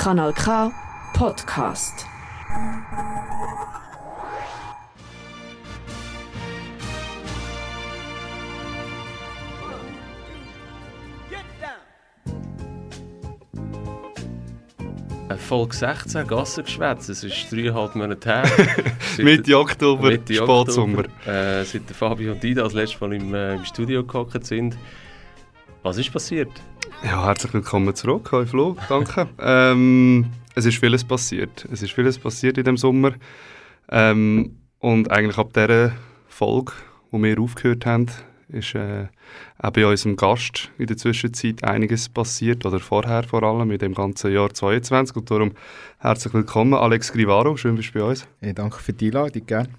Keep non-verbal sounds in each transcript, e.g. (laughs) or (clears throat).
Kanal K Podcast. Folge 16, Gassengeschwätz. Es ist dreieinhalb Monate her. (laughs) Mitte Oktober, Mitte Spätsommer. Oktober, äh, seit Fabio und Ida das letzte Mal im, äh, im Studio gehockt sind. Was ist passiert? Ja, herzlich willkommen zurück. Hi Flo, danke. (laughs) ähm, es ist vieles passiert. Es ist vieles passiert in dem Sommer. Ähm, und eigentlich ab dieser Folge, wo wir aufgehört haben, ist äh, auch bei unserem Gast in der Zwischenzeit einiges passiert, oder vorher vor allem, in dem ganzen Jahr 2022. Und darum herzlich willkommen, Alex Grivaro, schön bist du bei uns. Hey, danke für die Einladung, gerne.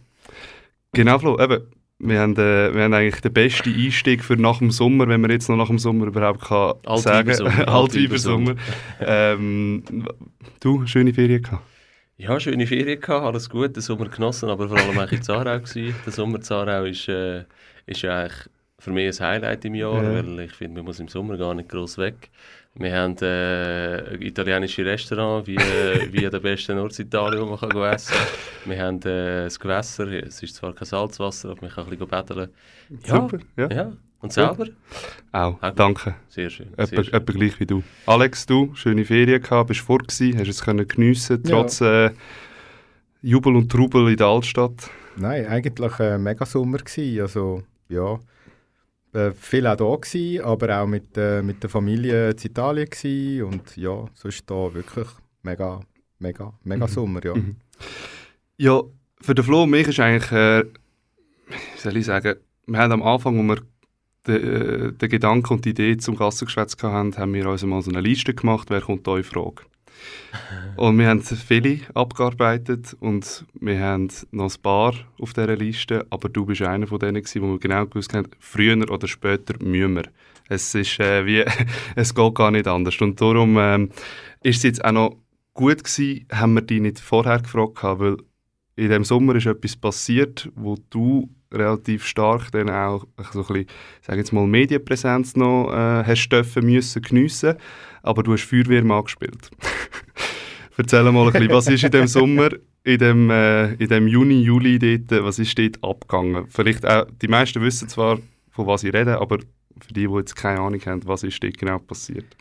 Genau, Flo, eben, wir haben, äh, wir haben eigentlich den besten Einstieg für nach dem Sommer, wenn man jetzt noch nach dem Sommer überhaupt kann sagen kann. Altweibersommer. (laughs) ähm, du, schöne Ferien gehabt? Ja, schöne Ferien gehabt, alles gut, den Sommer genossen, aber vor allem eigentlich in Zarau gewesen. Der Sommer Zarau ist, äh, ist ja eigentlich für mich ein Highlight im Jahr, ja. weil ich finde, man muss im Sommer gar nicht groß weg. Wir haben äh, italienische Restaurant wie, wie der beste Norditalien, wo man kann essen kann. Wir haben äh, das Gewässer, es ist zwar kein Salzwasser, aber man kann ein bisschen betteln. Ja, Super, ja. ja. Und selber? Auch, okay. danke. Sehr schön. Etwa, schön. etwa gleich wie du. Alex, du, schöne Ferien gehabt, bist fort gewesen, hast es können geniessen, trotz ja. äh, Jubel und Trubel in der Altstadt? Nein, eigentlich ein äh, mega Sommer gewesen, also ja äh, viel auch da gewesen, aber auch mit, äh, mit der Familie in Italien gewesen und ja, sonst da wirklich mega, mega, mega mhm. Sommer, ja. Mhm. Ja, für den Flo und mich ist eigentlich, äh, soll ich sagen, wir haben am Anfang, wo wir den, äh, den Gedanken und die Idee zum Gassengeschwätz hatten, haben wir uns mal so eine Liste gemacht, wer kommt da in Frage. Und wir haben viele abgearbeitet und wir haben noch ein paar auf dieser Liste, aber du bist einer von denen gewesen, wo wir genau gewusst haben, früher oder später müssen wir. Es ist äh, wie, (laughs) es geht gar nicht anders. Und darum ähm, ist es jetzt auch noch gut gewesen, haben wir dich nicht vorher gefragt, weil in dem Sommer ist etwas passiert, wo du relativ stark dann auch so ein bisschen, sag jetzt mal, Medienpräsenz noch äh, hast dürfen müssen geniessen, aber du hast Feuerwehrmann gespielt. (laughs) Erzähl mal ein bisschen, was ist in dem Sommer, in dem, äh, in dem Juni, Juli dort, was ist dort abgegangen? Vielleicht auch, die meisten wissen zwar, von was ich rede, aber für die, die jetzt keine Ahnung haben, was ist dort genau passiert?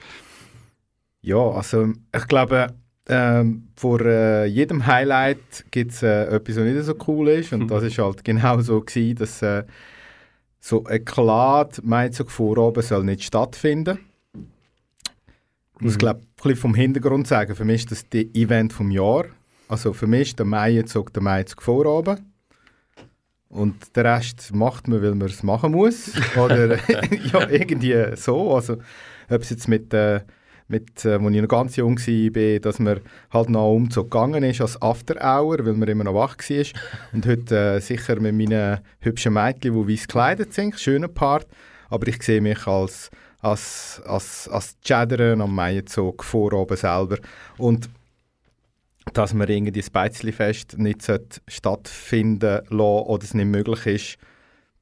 Ja, also ich glaube, ähm, vor äh, jedem Highlight gibt es äh, etwas, was nicht so cool ist und (laughs) das war halt genau so gewesen, dass äh, so ein Eklat Meizog Vorabend soll nicht stattfinden. Ich muss, mhm. glaube ich, vom Hintergrund sagen, für mich ist das das Event vom Jahr. Also für mich ist der Meizog der Meizog Vorabend. Und den Rest macht man, weil man es machen muss. (laughs) Oder (laughs) ja, irgendwie so. Also, ob es jetzt mit äh, mit, äh, als ich noch ganz jung war, dass man halt noch Umzug gegangen ist als After Hour, weil man immer noch wach war. Und heute äh, sicher mit meinen hübschen Mädchen, die weiß gekleidet sind, schöner Part. Aber ich sehe mich als, als, als, als Chatteren am Maienzug vor oben selber. Und dass man irgendwie das Beizli-Fest nicht stattfinden lassen oder es nicht möglich ist,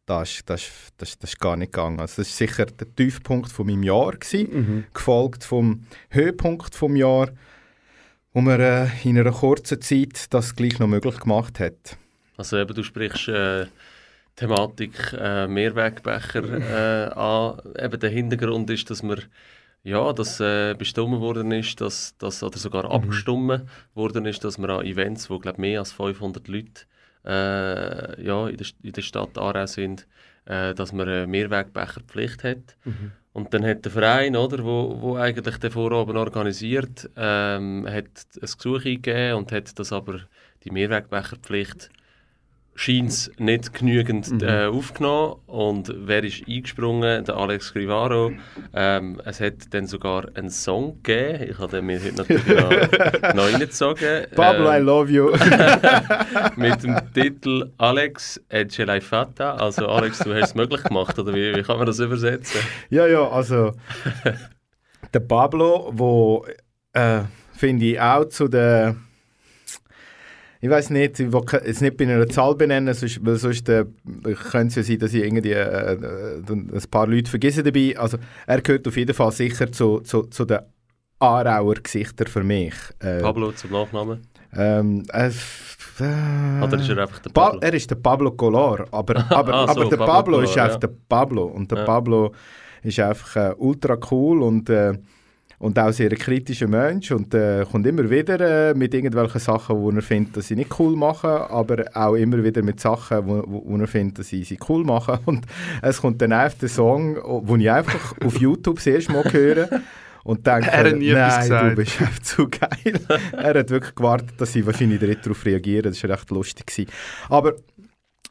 das, das, das, das ist gar nicht gegangen. Also das war sicher der Tiefpunkt von meinem Jahr, gewesen, mhm. gefolgt vom Höhepunkt vom Jahr, wo man äh, in einer kurzen Zeit das gleich noch möglich gemacht hat. Also eben, du sprichst äh, Thematik äh, Mehrwegbecher äh, an. Eben der Hintergrund ist, dass man ja, dass äh, bestimmt worden ist, dass, dass, oder sogar mhm. abgestimmt worden ist, dass man an Events, wo glaube mehr als 500 Leute äh, ja, in, der, in der Stadt Aarau sind, äh, dass man eine Mehrwegbecherpflicht hat. Mhm. Und dann hat der Verein, oder, wo, wo eigentlich den Vorabend organisiert, ähm, hat ein Gesuch eingegeben und hat das aber die Mehrwegbecherpflicht scheint es nicht genügend mhm. äh, aufgenommen. Und wer ist eingesprungen? Der Alex Grivaro. Ähm, es hat dann sogar einen Song gegeben. Ich habe mir heute natürlich noch, (laughs) noch reingezogen. Pablo, ähm, I love you. (laughs) mit dem Titel Alex e ce l'hai fatta. Also Alex, du hast es möglich gemacht, oder wie, wie kann man das übersetzen? Ja, ja, also (laughs) der Pablo, wo äh, finde ich auch zu der ich weiß nicht, ich will jetzt nicht bei einer Zahl benennen, sonst, weil sonst äh, könnte es ja sein, dass ich irgendwie äh, äh, ein paar Leute vergesse dabei. Also er gehört auf jeden Fall sicher zu, zu, zu den Aarauer Gesichter für mich. Äh, Pablo zum Nachnamen. ähm, äh, äh, Oder ist er einfach der Pa Pablo? er ist der Pablo Color, aber, (laughs) aber, Ah, so, aber der Pablo Pablo, ist einfach ja. der Pablo und der Ja. Pablo ist einfach äh, ultra cool und, und auch sehr ein kritischer Mensch und äh, kommt immer wieder äh, mit irgendwelchen Sachen, wo er findet, dass sie nicht cool machen, aber auch immer wieder mit Sachen, wo, wo, er findet, dass sie sie cool machen (laughs) und es kommt dann einfach der Song, wo ich einfach auf YouTube das erste Mal höre und (laughs) denke, Er hat nie nein, du bist einfach zu geil. (laughs) er hat wirklich gewartet, dass sie wahrscheinlich direkt darauf reagieren. Das war recht lustig. Gewesen. Aber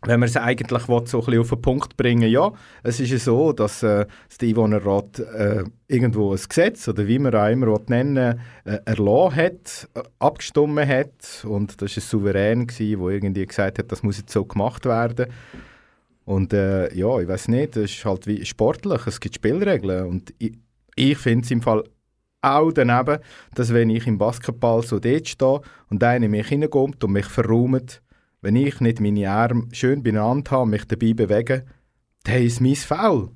wenn man es eigentlich will, so ein auf den Punkt bringen ja, es ist ja so, dass äh, das Einwohnerrat äh, irgendwo ein Gesetz, oder wie man auch immer nennen äh, erlassen hat, äh, abgestimmt hat und das war ein Souverän, der irgendwie gesagt hat, das muss jetzt so gemacht werden. Und äh, ja, ich weiß nicht, es ist halt wie sportlich, es gibt Spielregeln und ich, ich finde es im Fall auch daneben, dass wenn ich im Basketball so dort stehe und einer mich hineinkommt und mich verraumt, wenn ich nicht meine Arme schön beieinander habe und mich dabei bewege, dann ist mein Foul.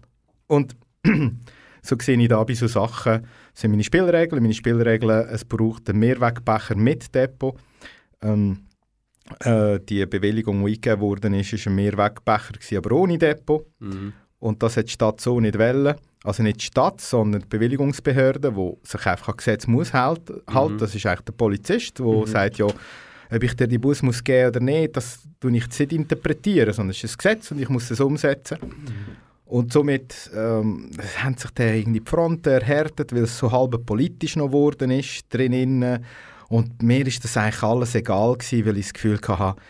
Und (clears throat) so sehe ich da bei so Sachen, das sind meine Spielregeln. Meine Spielregeln, es braucht einen Mehrwegbecher mit Depot. Ähm, äh, die Bewilligung, die eingegeben worden ist, war ein Mehrwegbecher, gewesen, aber ohne Depot. Mhm. Und das hat die Stadt so nicht wollen. Also nicht die Stadt, sondern die Bewilligungsbehörde, die sich einfach an Gesetz muss halt, halten. Mhm. Das ist eigentlich der Polizist, der Mhm. sagt, ja, ob ich dir die Bus muss geben oder nicht, das tue ich nicht interpretieren, sondern es ist ein Gesetz und ich muss es umsetzen. Und somit ähm, haben sich dann irgendwie die Fronten erhärtet, weil es so halb politisch noch geworden ist drinnen. Und mir ist das eigentlich alles egal gewesen, weil ich das Gefühl hatte,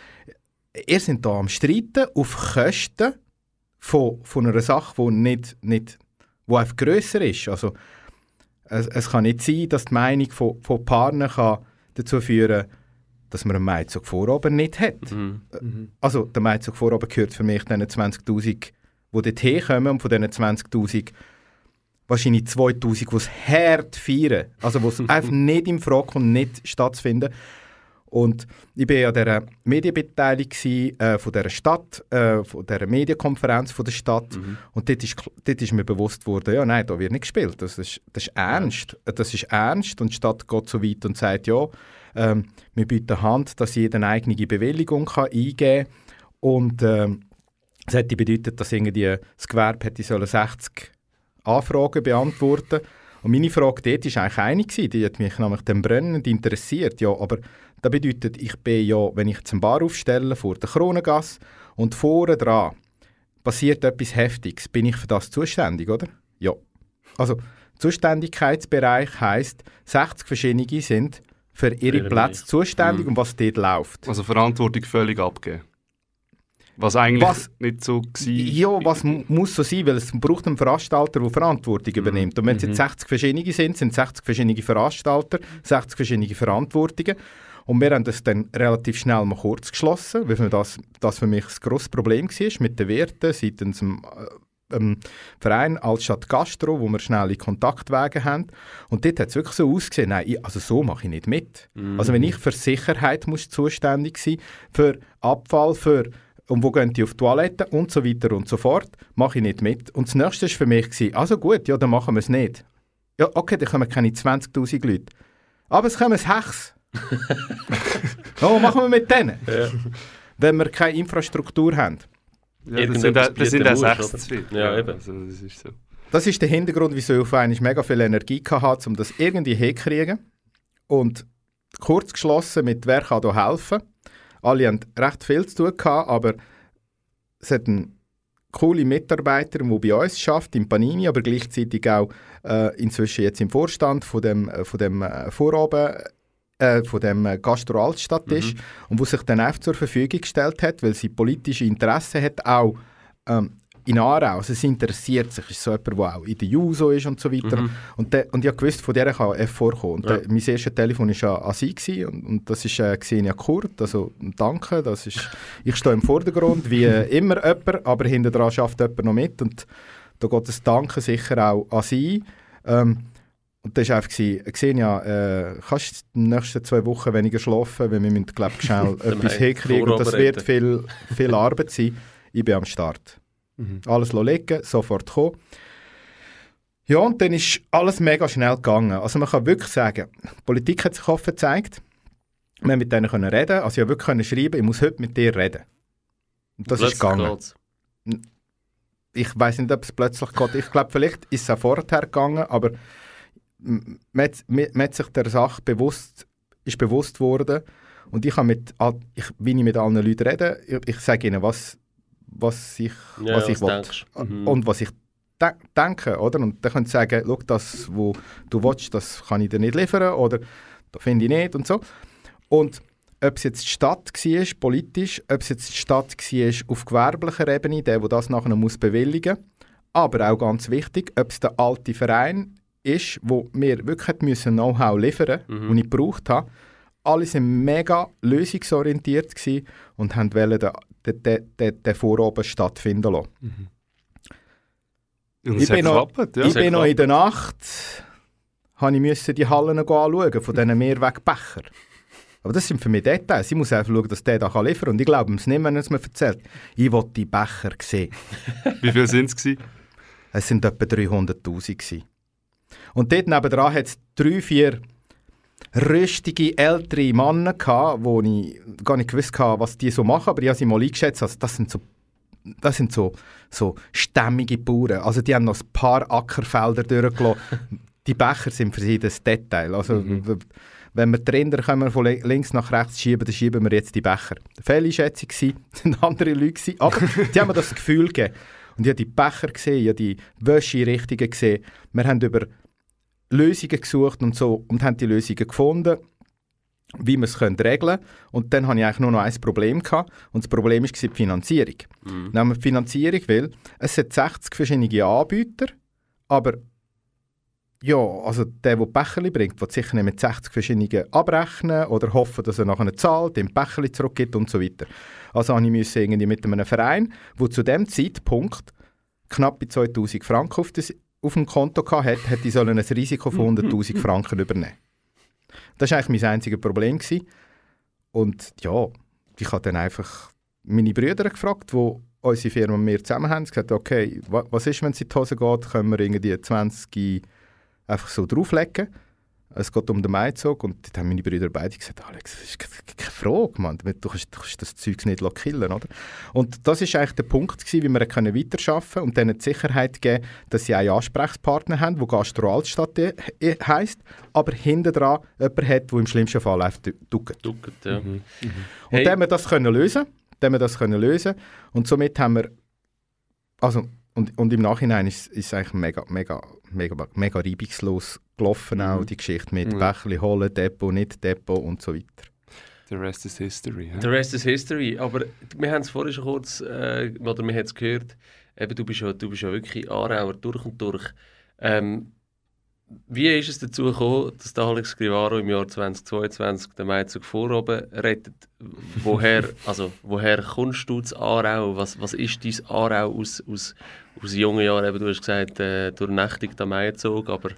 ihr seid hier am Streiten auf Kosten von, von einer Sache, die nicht, nicht wo einfach grösser ist. Also, es, es kann nicht sein, dass die Meinung von, von Paaren kann dazu führen dass man einen Meizug Vorabend nicht hat. Mhm. Also der Meizug Vorabend gehört für mich diesen 20'000, die dort herkommen und von diesen 20'000 wahrscheinlich 2'000, die es hart feiern. Also wo es (laughs) einfach nicht in Frage kommt, nicht stattfinden. Und ich war an dieser Medienbeteiligung äh, von dieser Stadt, äh, von dieser Medienkonferenz von der Stadt. Mhm. Und dort ist, dort ist mir bewusst worden, ja, nein, da wird nicht gespielt. Das ist, das ist ernst. Das ist ernst. Und die Stadt geht so weit und sagt, ja, ähm, wir bieten Hand, dass jeder eine eigene Bewilligung kann eingeben kann. Und ähm, das hätte bedeutet, dass irgendwie das Gewerbe hätte sollen 60 Anfragen beantworten Und meine Frage dort war eigentlich eine, gewesen, die hat mich nämlich dann brennend interessiert. Ja, aber das bedeutet, ich bin ja, wenn ich zum Bar aufstelle vor der Kronengasse und vorne dran passiert etwas Heftiges, bin ich für das zuständig, oder? Ja. Also, Zuständigkeitsbereich heisst, 60 verschiedene sind für ihre Plätze zuständig Mhm. und was dort läuft. Also Verantwortung völlig abgeben. Was eigentlich Was- nicht so war. Ja, was mu- muss so sein, weil es braucht einen Veranstalter, der Verantwortung übernimmt. Und wenn es jetzt 60 verschiedene sind, sind es 60 verschiedene Veranstalter, 60 verschiedene Verantwortungen. Und wir haben das dann relativ schnell mal kurz geschlossen, weil das, das für mich ein grosses Problem war mit den Werten seitens dem äh, ähm, Verein Altstadt Gastro, wo wir schnelle Kontaktwege haben. Und dort hat es wirklich so ausgesehen, nein, ich, also so mache ich nicht mit. Also wenn ich für Sicherheit muss zuständig sein, für Abfall, für und wo gehen die auf die Toilette und so weiter und so fort, mache ich nicht mit. Und das Nächste war für mich, gewesen, also gut, ja, dann machen wir es nicht. Ja, okay, dann kommen keine 20'000 Leute. Aber es kommen Hechs. (laughs) was machen wir mit denen? Ja. Wenn wir keine Infrastruktur haben. Ja, das sind, auch- das sind auch bieten musst, 60 zu viel. oder? Ja, eben. Also, das ist so. Das ist der Hintergrund, wieso ich auf einmal mega viel Energie hatte, um das irgendwie hinzukriegen. Und kurz geschlossen mit «Wer kann da helfen?» Alle haben recht viel zu tun gehabt, aber es hat einen coole Mitarbeiter, der bei uns schafft im Panini, aber gleichzeitig auch äh, inzwischen jetzt im Vorstand von dem, äh, von dem äh, Vorabend, äh, von dem äh, Gastro Altstadt ist und wo sich dann einfach zur Verfügung gestellt hat, weil sie politische Interesse hat, auch ähm, in Aarau, also es interessiert sich, ist so jemand, der auch in der JUSO ist und so weiter. Und, der, und ich gewusst, von der kann er vorkommen. Und Ja. der, mein erstes Telefon war an, an sie gewesen, und, und das ist äh, Xenia Kurt, also danke, das ist, ich stehe im Vordergrund, wie äh, immer jemand, aber hinter dran schafft jemand noch mit und da geht das Danke sicher auch an sie. Ähm, und das war einfach, Xenia, äh, kannst du die nächsten zwei Wochen weniger schlafen, weil wir müssen, glaube ich, schnell (laughs) etwas hinkriegen und das wird viel, viel Arbeit sein. Ich bin am Start. Mhm. Alles legen, sofort kommen. Ja, und dann ist alles mega schnell gegangen. Also man kann wirklich sagen, die Politik hat sich offen gezeigt. Wir haben mit denen können reden. Also ich habe wirklich können schreiben, ich muss heute mit dir reden. Und das ist Plötzlich gegangen. geht's. Ich weiß nicht, ob es plötzlich geht. Ich glaube, vielleicht ist es auch vorher gegangen, aber man man man hat sich der Sache bewusst, ist bewusst worden. Und ich habe mit, ich, wie ich mit allen Leuten rede, ich, ich sage ihnen, was, was ich, Ja, was ich will. denkst. Mhm. Und was ich de denke, oder? Und dann können sie sagen, schau, das, wo du willst, das kann ich dir nicht liefern, oder das finde ich nicht und so. Und ob es jetzt die Stadt war, politisch, ob es jetzt die Stadt war auf gewerblicher Ebene, der, der das nachher muss bewilligen aber auch ganz wichtig, ob es der alte Verein ist, wo mir wirklich Know-how liefern mussten, Mhm. ich gebraucht habe. Alle waren mega lösungsorientiert und haben wollen den, den, den, den, Vorabend stattfinden lassen. Und Ich bin noch- geklappt, ja. ich bin noch in der Nacht, habe ich müssen die Hallen anschauen, von diesen Mehrwegbecher. Aber das sind für mich Details. Ich muss einfach schauen, dass der da liefern kann. Und ich glaube es nicht, wenn er es mir erzählt. Ich will die Becher sehen. (laughs) Wie viel sind es? Es sind etwa 300'000 gewesen. Und dort nebenan hat es drei, vier rüstige, ältere Männer gehabt, wo ich gar nicht gewusst hatte, was die so machen, aber ich habe sie mal eingeschätzt. Also das sind so, das sind so, so stämmige Bauern. Also die haben noch ein paar Ackerfelder durchgelassen. (laughs) die Becher sind für sie das Detail. Also w- wenn wir die Rinder können von li- links nach rechts schieben, dann schieben wir jetzt die Becher. Fehleinschätzung waren (laughs) andere Leute, gewesen, aber die haben mir das Gefühl gegeben. Und ich habe die Becher gesehen, ich habe die Wäscherichtungen gesehen. Wir haben über Lösungen gesucht und so und haben die Lösungen gefunden, wie wir es können regeln können. Und dann hatte ich eigentlich nur noch ein Problem. Gehabt, und das Problem war die Finanzierung. Mhm. Wenn man die Finanzierung will, es sind 60 verschiedene Anbieter, aber ja, also der, der Becherli bringt, wird sicher nicht mit 60 verschiedenen abrechnen oder hoffen, dass er nachher zahlt, dem Becherli zurückgibt und so weiter. Also musste ich müssen irgendwie mit einem Verein, der zu dem Zeitpunkt knapp bei 2000 Franken auf, das, auf dem Konto hatte, hätte ich sollen ein Risiko von 100'000 (laughs) Franken übernehmen Das war eigentlich mein einziges Problem. Gewesen. Und ja, ich habe dann einfach meine Brüder gefragt, die unsere Firma und wir zusammen haben, gesagt, okay, wa was ist, wenn es in die Hose geht, können wir irgendwie 20 einfach so drauflegen. Es geht um den Maizug und dort haben meine Brüder beide gesagt, Alex, das ist ke- ke- keine Frage, Mann. Du kannst, du kannst das Zeug nicht killen, oder? Und das ist eigentlich der Punkt gewesen, wie wir können weiterarbeiten und denen die Sicherheit geben, dass sie einen Ansprechpartner haben, der Gastro Altstadt he- heisst, aber hinten dran jemanden hat, der im schlimmsten Fall einfach duckt. Ducket, ja. Und Hey. dann haben wir das können lösen. Dann haben wir das können lösen. Und somit haben wir, also, und, und im Nachhinein ist es eigentlich mega, mega, mega, mega reibungslos gelaufen, auch die Geschichte mit Mhm. Bächli holen, Depot, nicht Depot und so weiter. The rest is history. The rest is history. Aber wir haben es vorhin schon kurz, äh, oder wir haben es gehört, eben, du, bist ja, du bist ja wirklich Aarauer durch und durch. Ähm, wie ist es dazu gekommen, dass der Alex Grivaro im Jahr 2022 den Maizug Vorhaben rettet? Woher, (laughs) also, woher kommst du zu Aarau? Was, was ist dein Aarau aus, aus, aus jungen Jahren? Eben, du hast gesagt, äh, durchnächtigt am Maizug, aber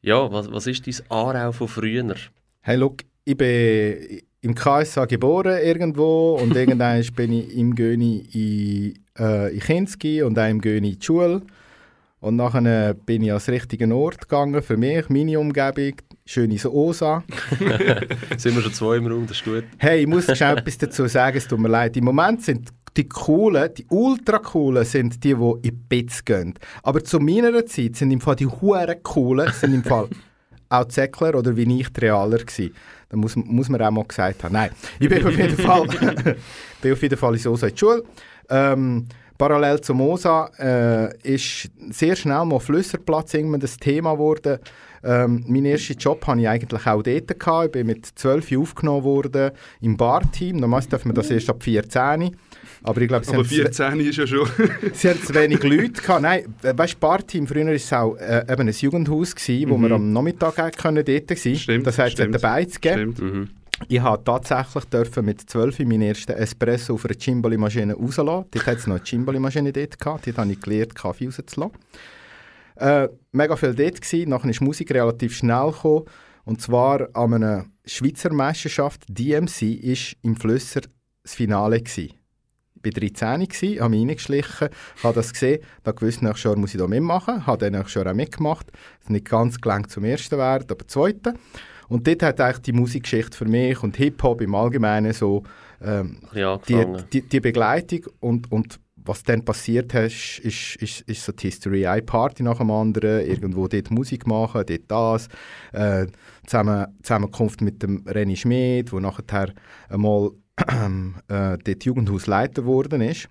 ja, was, was ist dein Aarau von früher? Hey, look, ich bin im KSA geboren irgendwo und (laughs) irgendwann bin ich im Göni in, äh, in Kinski und auch im Göni in die Schule. Und nachher bin ich ans richtige Ort gegangen für mich, meine Umgebung, schöne Osa. (laughs) (laughs) Sind wir schon zwei im Raum, das ist gut. Hey, ich muss schnell (laughs) etwas dazu sagen, es tut mir leid. Im Moment sind die coolen, die ultra coolen, sind die, die in Bits gehen. Aber zu meiner Zeit sind im Fall die huere coolen, sind im Fall auch Zeckler oder wie ich die Realer gsi. Da muss, muss man auch mal gesagt haben. Nein, ich bin auf jeden Fall, bin auf jeden Fall in Sosa in die Schule. Ähm, parallel zum Mosa äh, ist sehr schnell mal Flüsserplatz irgendwann das Thema geworden. Ähm, mein erster Job hatte ich eigentlich auch dort. Gehabt. Ich bin mit 12 aufgenommen worden im Barteam. Normalerweise darf man das erst ab 14. Aber ich glaube, sie Aber haben 14 ist ja schon. (laughs) Sie hatten zu wenig Leute. Gehabt. Nein, äh, weißt du, Barteam, früher war es auch äh, eben ein Jugendhaus, gewesen, wo Mhm. wir am Nachmittag können dort sein Stimmt, Das heißt, es hat dabei zu geben. Ich habe tatsächlich mit 12 meinen ersten Espresso auf einer Cimbali-Maschine rauslassen. Dort hat es noch eine Cimbali-Maschine dort. Dort habe ich gelernt, Kaffee rauszulassen. Äh, mega viel dort gewesen. Nachher ist Musik relativ schnell gekommen. Und zwar an einer Schweizer Meisterschaft, DMC, ist im Flüsser das Finale gewesen. bei 13 gsi, habe mich reingeschlichen, habe das gesehen, da gewusst, nächstes Jahr muss ich da mitmachen, habe dann nächstes Jahr auch mitgemacht. Es nicht ganz gelangt zum ersten Wert, aber zweiten. Und dort hat eigentlich die Musikgeschichte für mich und Hip-Hop im Allgemeinen so ähm, die, die, die, Begleitung und, und was dann passiert ist, ist, ist, ist so die History. Eine Party nach dem anderen, irgendwo dort Musik machen, dort das. Äh, zusammen, Zusammenkunft mit dem René Schmid, der nachher einmal äh, dort Jugendhausleiter geworden ist.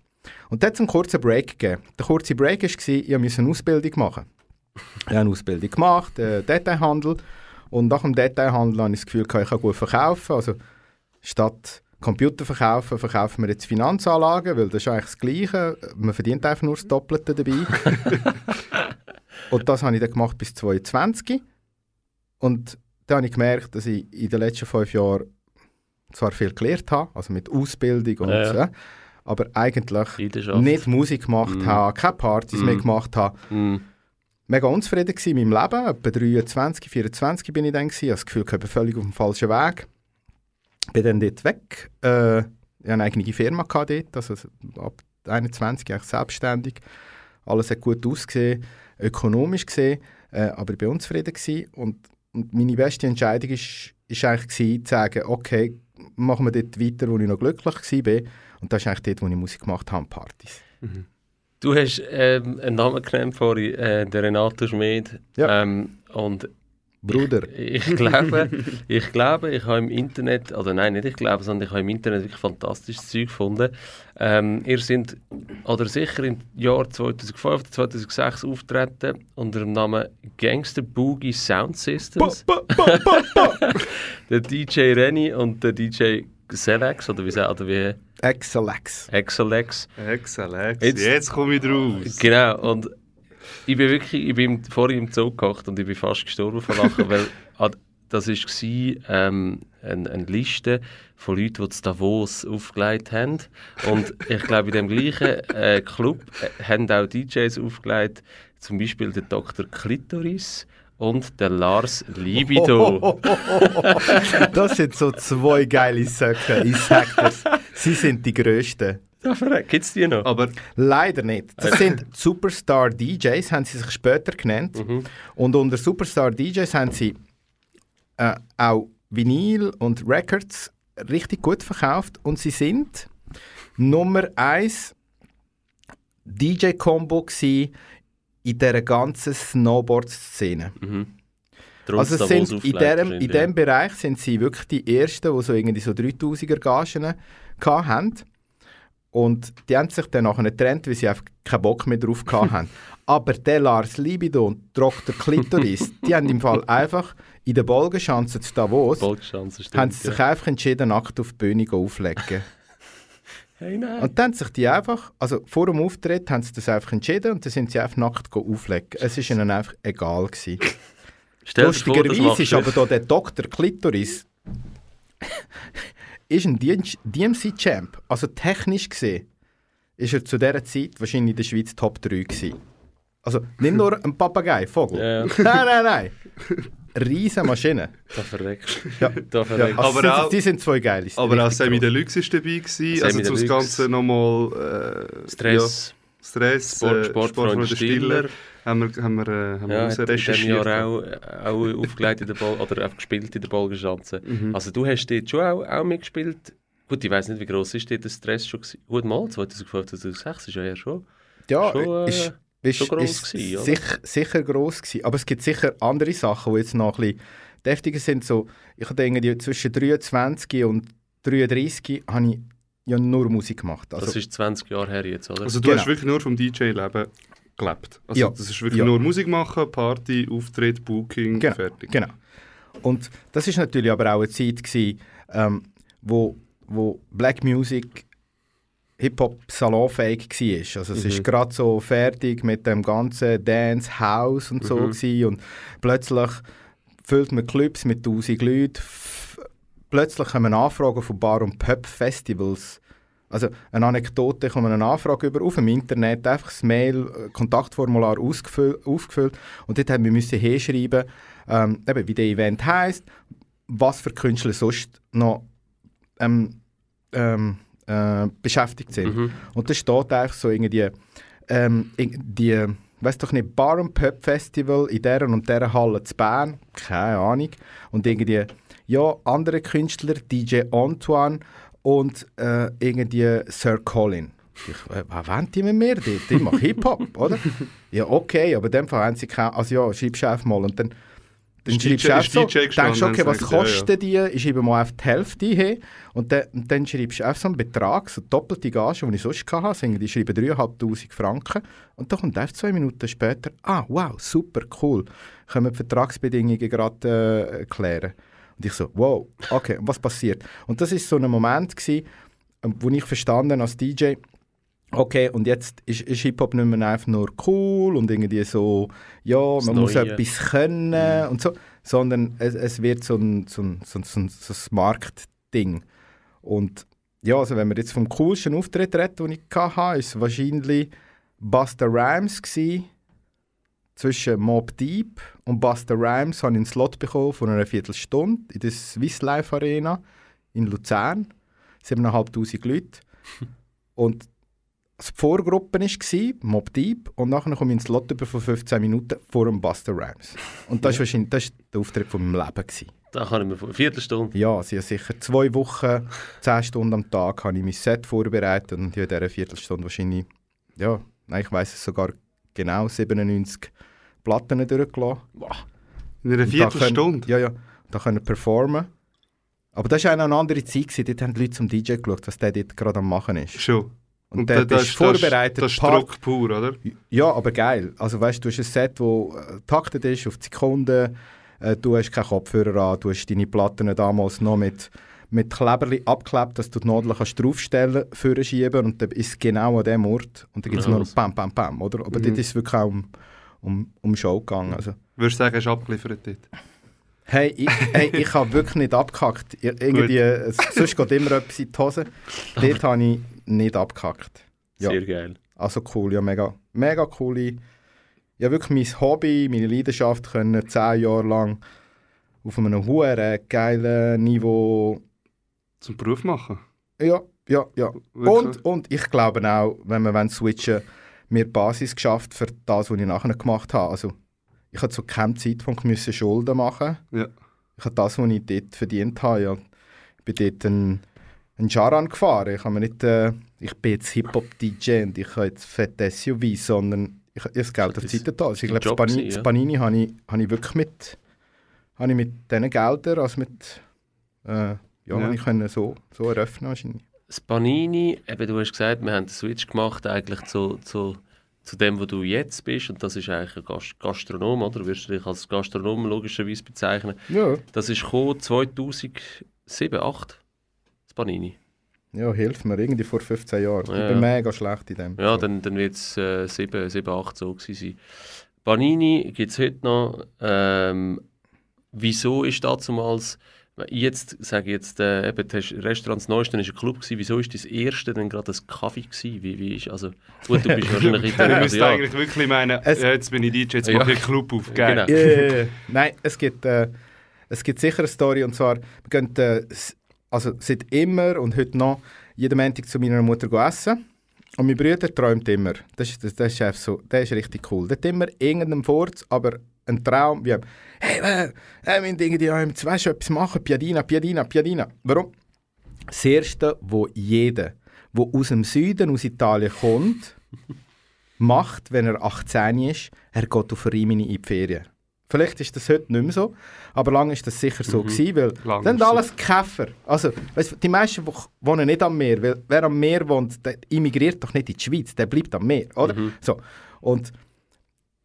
Und da hat es einen kurzen Break gegeben. Der kurze Break war, ich musste eine Ausbildung machen. Ich habe eine Ausbildung gemacht, äh, Detailhandel. Und nach dem Detailhandel habe ich das Gefühl, ich kann gut verkaufen. Also statt Computer verkaufen, verkaufen wir jetzt Finanzanlagen, weil das ist eigentlich das Gleiche. Man verdient einfach nur das Doppelte dabei. (laughs) und das habe ich dann gemacht bis 2020. Und dann habe ich gemerkt, dass ich in den letzten fünf Jahren zwar viel gelernt habe, also mit Ausbildung und ja, ja. aber eigentlich nicht Musik gemacht mm. habe, keine Partys mm. mehr gemacht habe. Mm mega unzufrieden in meinem Leben. Etwa 23, 24 bin ich dann. Gewesen. Ich das Gefühl, ich bin völlig auf dem falschen Weg. Bin dann dort weg. Äh, ich hatte eine eigene Firma dort, also ab 21 eigentlich selbstständig. Alles hat gut ausgesehen, ökonomisch gesehen, äh, aber ich war unzufrieden. Gewesen. Und, und meine beste Entscheidung ist, ist eigentlich gewesen, zu sagen, okay, machen wir dort weiter, wo ich noch glücklich war. Und das ist eigentlich dort, wo ich Musik gemacht habe, Partys. Mhm. Du hast ähm, einen Namen genannt vorhin, äh, der Renato Schmid. Ja. Ähm, und Bruder. Ich, ich, glaube, ich glaube, ich habe im Internet, oder nein, nicht ich glaube, sondern ich habe im Internet wirklich fantastisches Zeug gefunden. Ähm, ihr seid, oder sicher im Jahr 2005 oder 2006 auftreten unter dem Namen Gangster Boogie Sound Systems. Ba, ba, ba, (laughs) der DJ Renny und der DJ Selex, oder wie, oder wie Exalex. Exalex. Exalex. Jetzt, Jetzt komme ich draus. Genau. Und ich bin wirklich, ich bin vorhin im Zoo gekocht und ich bin fast gestorben vor Lachen, (laughs) weil ah, das war ähm, eine, eine Liste von Leuten, die zu Davos aufgelegt haben. Und ich glaube, in dem gleichen äh, Club äh, haben auch DJs aufgelegt, zum Beispiel der Dr. Klitoris und der Lars Libido. (laughs) das sind so zwei geile Söcke, ich sag das. (laughs) Sie sind die Größten. Gibt es die noch? Aber Leider nicht. Das sind Superstar DJs, haben sie sich später genannt. Mhm. Und unter Superstar DJs haben sie äh, auch Vinyl und Records richtig gut verkauft. Und sie sind Nummer 1 DJ-Combo in dieser ganzen Snowboard-Szene. Mhm. Also sind in, dem, in diesem Bereich sind sie wirklich die Ersten, die so irgendwie so 3000er Gagen hatten. Und die haben sich dann nachher getrennt, weil sie einfach keinen Bock mehr drauf hatten. (laughs) Aber der Lars Libido und Dr. Klitoris, die haben im Fall einfach in der Bolgenschanze zu Davos, stimmt, haben sie sich ja. einfach entschieden, nackt auf die Bühne auflegen. (laughs) Hey, nein. Und dann haben sich die einfach, also vor dem Auftritt haben sie das einfach entschieden und dann sind sie einfach nackt auflegen. Es war ihnen einfach egal. Gewesen. Lustigerweise ist aber da der Dr. Klitoris (laughs) ist ein DMC-Champ. Also technisch gesehen ist er zu dieser Zeit wahrscheinlich in der Schweiz Top 3 gewesen. Also nicht nur ein Papagei, Vogel. Ja, ja. (laughs) Nein, nein, nein. riesen Maschine. Da verreckst ja. da verreckst. Ja, also aber auch, die sind zwei geile. Aber auch Semi Deluxe ist dabei gewesen. Also das Ganze nochmal... Äh, Stress. Ja, Stress, Sport, äh, Sport, Sport Stiller. Stiller. Haben wir, haben wir, äh, haben ja, wir recherchiert. Jahr auch, auch aufgelegt in der Ball, oder auch gespielt in der Bolgenschanze. Mhm. Also du hast dort schon auch, auch mitgespielt. Gut, ich weiß nicht, wie groß ist dort der Stress schon gewesen? Gut mal, 2005, 2006 ist ja eher schon... Ja, schon, äh, ist, ist, schon gross ist gewesen, sicher, sicher gross gewesen. Aber es gibt sicher andere Sachen, die jetzt noch ein bisschen deftiger sind. So, ich denke, zwischen 23 und 33 habe ich ja nur Musik gemacht. Also, das ist 20 Jahre her jetzt, oder? Also du genau. hast wirklich nur vom DJ-Leben gelebt? Also ja. das ist wirklich ja. nur Musik machen, Party, Auftritt, Booking, genau. fertig? Genau. Und das ist natürlich aber auch eine Zeit gewesen, ähm, wo, wo Black Music Hip-Hop salonfähig war. Also es mhm. ist gerade so fertig mit dem ganzen Dance, House und so mhm. und plötzlich füllt man Clubs mit 1000 Leuten. Plötzlich kommen Anfragen von Bar- und Pub-Festivals. Also eine Anekdote, ich habe eine Anfrage über auf dem Internet, einfach das Mail, äh, Kontaktformular aufgefüllt, und dort haben wir müssen hinschreiben, ähm, eben, wie der Event heisst, was für Künstler sonst noch ähm, ähm, äh, beschäftigt sind. Mhm. Und da steht eigentlich so irgendwie, ähm, die, weiß doch nicht, Bar and Pub Festival in dieser und dieser Halle zu Bern, keine Ahnung. Und irgendwie, ja, andere Künstler, DJ Antoine und äh, irgendwie Sir Colin. Ich, äh, was wollen die mit mir? Die, die machen Hip-Hop, (laughs) oder? Ja, okay, aber in dem Fall haben sie keine, also ja, schreibst du einfach mal und dann dann schreibst du einfach so, denkst du, okay, was du, ja, ja. die? Ich schreibe mal auf die Hälfte hin und dann, und dann schreibst du einfach so einen Betrag, so doppelte Gage, die ich sonst hatte, die schreiben 3'500 Franken und dann kommt erst zwei Minuten später, ah, wow, super, cool, können wir die Vertragsbedingungen gerade äh, klären. Und ich so, wow, okay, was passiert? Und das ist so ein Moment gewesen, ähm, wo ich verstanden als DJ, okay, und jetzt ist, ist Hip-Hop nicht mehr einfach nur cool und irgendwie so, ja, Das man muss Neue. etwas können und so, sondern es, es wird so ein, so ein, so ein, so ein, so ein Marktding. Und ja, also wenn wir jetzt vom coolsten Auftritt reden, den ich hatte, war es wahrscheinlich Buster Rhymes gewesen. Zwischen Mob Deep und Buster Rhymes habe ich einen Slot bekommen von einer Viertelstunde in der Swiss Life Arena in Luzern. 7'500 Leute. (laughs) und die Vorgruppe war Mob Deep und nachher komme ich ins Slot über von 15 Minuten vor dem Buster Rhymes. Und das war wahrscheinlich das ist der Auftritt von meinem Leben. Gewesen. Da kann ich mir vor eine Viertelstunde. Ja, sie haben sicher zwei Wochen, 10 Stunden am Tag habe ich mein Set vorbereitet und in dieser Viertelstunde wahrscheinlich, ja, nein, ich weiß es sogar genau, 97 Platten durchgelassen. In einer Und da Viertelstunde? Können, ja, ja, da können performen. Aber das war auch noch eine andere Zeit, gewesen. dort haben die Leute zum DJ geschaut, was der dort gerade am machen ist. Schon. Und, da- der das ist ist- das ist- vorbereitet, Das ist Druck pur, oder? Ja, aber geil. Also weißt du, du hast ein Set, das taktet ist auf die Sekunde. Äh, du hast keinen Kopfhörer an. Du hast deine Platten damals noch mit, mit Kleberli abgeklebt, dass du die Nadel kannst draufstellen kannst, schieben und dann ist es genau an dem Ort. Und dann gibt es Ja, nur Pam, Pam, Pam, oder? Aber Mhm. dort ist es wirklich auch um, um, um Show gegangen. Also, Würdest du sagen, hast du abgeliefert dort? hey, ich, hey, ich habe wirklich nicht abgehackt. Ich, irgendwie, es, sonst geht immer etwas in die Hose. Dort habe ich nicht abgehackt. Ja. Sehr geil. Also cool, ja, mega, mega coole. Ja, wirklich mein Hobby, meine Leidenschaft können zehn Jahre lang auf einem hohen geilen Niveau. Zum Beruf machen? Ja, ja, ja. Wirklich? Und, und ich glaube auch, wenn wir wollen switchen, mir die Basis geschafft für das, was ich nachher gemacht habe. Also, ich hatte zu keinem Zeitpunkt müssen Schulden machen. Ja. Ich habe das, was ich dort verdient habe. Ja. Ich bin dort einen, einen Charan gefahren. Ich, habe mir nicht, äh, ich bin jetzt Hip-Hop-DJ und ich habe jetzt fette SUV, sondern ich habe das Geld auf die Seite da. Also ich glaube, das Panini, ja. Panini habe ich, habe ich wirklich mit, habe ich mit diesen Geldern, also mit, äh, ja, Ja. habe ich können so, so eröffnen wahrscheinlich. Das Panini, eben, du hast gesagt, wir haben den Switch gemacht eigentlich zu, zu, zu dem, wo du jetzt bist. Und das ist eigentlich ein Gast Gastronom, oder? Du wirst dich als Gastronom logischerweise bezeichnen. Ja. Das ist gekommen 2007, 2008, das Panini. Ja, hilf mir, irgendwie vor 15 Jahren. Ja, ich bin mega schlecht in dem. Ja, dann, dann wird es äh, 7, 7, 8 so gewesen sein. Panini gibt es heute noch. Ähm, wieso ist damals, jetzt sage ich jetzt, äh, eben, das Restaurants Neuesten war ein Club, gewesen. wieso ist das erste dann gerade ein Kaffee gewesen? Wie, wie ist, also, gut, du bist (laughs) wahrscheinlich in Du der, also, müsst ja, eigentlich wirklich meinen, Es- ja, jetzt bin ich DJ, jetzt Ja. mache ich einen Club (laughs) auf. Genau. Ja. Nein, es gibt, äh, es gibt sicher eine Story und zwar, wir gehen äh, also seit immer und heute noch jeden Montag zu meiner Mutter essen und mein Bruder träumt immer. Das ist, das, das ist einfach so, der ist richtig cool. Der hat immer irgendeinen Furz, aber ein Traum, wie hey, äh, wir müssen irgendwie ähm, zwei schon etwas machen, Piadina, Piadina, Piadina. Warum? Das Erste, wo jeder, der aus dem Süden, aus Italien kommt, (laughs) macht, wenn er 18 ist, er geht auf Rimini in die Ferien. Vielleicht ist das heute nicht mehr so, aber lange ist das sicher so gewesen, weil Lange dann ist so. alles Käfer. Also, weißt, die meisten wo- wohnen nicht am Meer, weil wer am Meer wohnt, der immigriert doch nicht in die Schweiz, der bleibt am Meer, oder? So. Und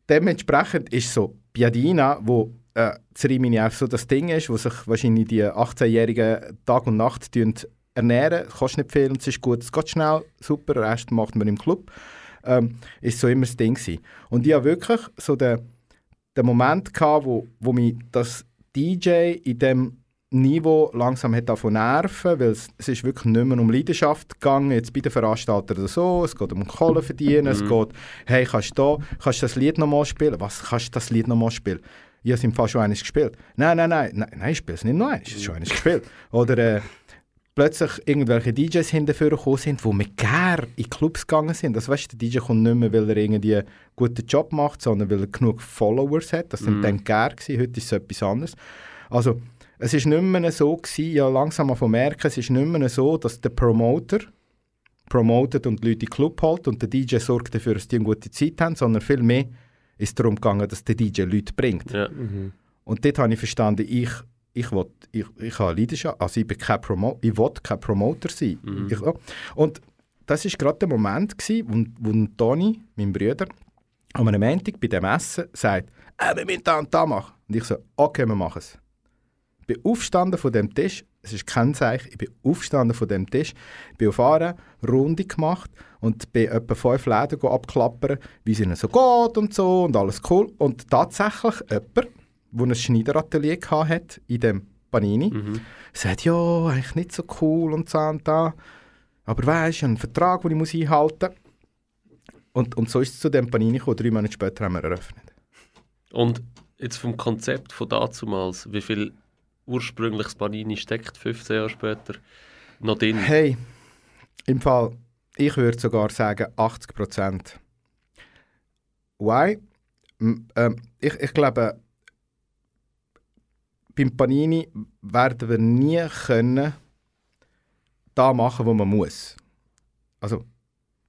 dementsprechend ist so Piadina, wo äh, das Rimini auch so das Ding ist, wo sich wahrscheinlich die 18-Jährigen Tag und Nacht ernähren, kostet nicht viel es ist gut, es geht schnell, super, den Rest macht man im Club, ähm, ist so immer das Ding gewesen. Und ich habe wirklich so den, den Moment gehabt, wo, wo mich das DJ in dem Niveau langsam hat davon nerven, weil es, es ist wirklich nicht mehr um Leidenschaft gegangen, jetzt bei den Veranstaltern oder so, es geht um Kohle verdienen, es geht, hey, kannst du da, kannst du das Lied nochmal spielen? Was, kannst du das Lied nochmal spielen? Ich habe es im Fall schon eines gespielt. Nein, nein, nein, nein, nein ich spiele es nicht noch eines, es ist schon eines gespielt. Oder, äh, plötzlich irgendwelche DJs hinterher gekommen sind, die mit Gär in Clubs gegangen sind. Also weißt, der DJ kommt nicht mehr, weil er irgendwie einen guten Job macht, sondern weil er genug Followers hat. Das sind Mhm. dann Gär gewesen, heute ist es etwas anderes. Also es ist nicht mehr so gewesen, ja langsam mal merken, es ist nicht mehr so, dass der Promoter promotet und die Leute in den Club holt und der DJ sorgt dafür, dass die eine gute Zeit haben, sondern vielmehr ist es darum gegangen, dass der DJ Leute bringt. Ja. Und dort habe ich verstanden, ich, ich, will, ich, ich habe Leidenschaft, also ich, bin kein Promo ich will kein Promoter sein. Mhm. Ich, und das war gerade der Moment, gewesen, wo, wo Toni, mein Bruder, an einem Montag bei dem Essen sagt, äh, wir müssen da und da machen. Und ich so, okay, wir machen es. Ich bin aufgestanden von dem Tisch, es ist kein Zeichen, ich bin aufgestanden von dem Tisch, bin auf eine Runde gemacht und bin etwa fünf Läden abklappern, wie es ihnen so geht und so und alles cool. Und tatsächlich jemand, der ein Schneideratelier hatte in dem Panini, Mhm. sagt, ja, eigentlich nicht so cool und so und da. Aber ich habe einen Vertrag, den ich muss einhalten muss. Und, und so ist es zu dem Panini gekommen. Drei Monate später haben wir eröffnet. Und jetzt vom Konzept von dazumals, wie viel ursprüngliches Panini steckt 15 Jahre später noch drin? Hey, im Fall, ich würde sogar sagen 80 Prozent. Why? Ähm, ich, ich glaube, beim Panini werden wir nie können da machen, wo man muss. Also,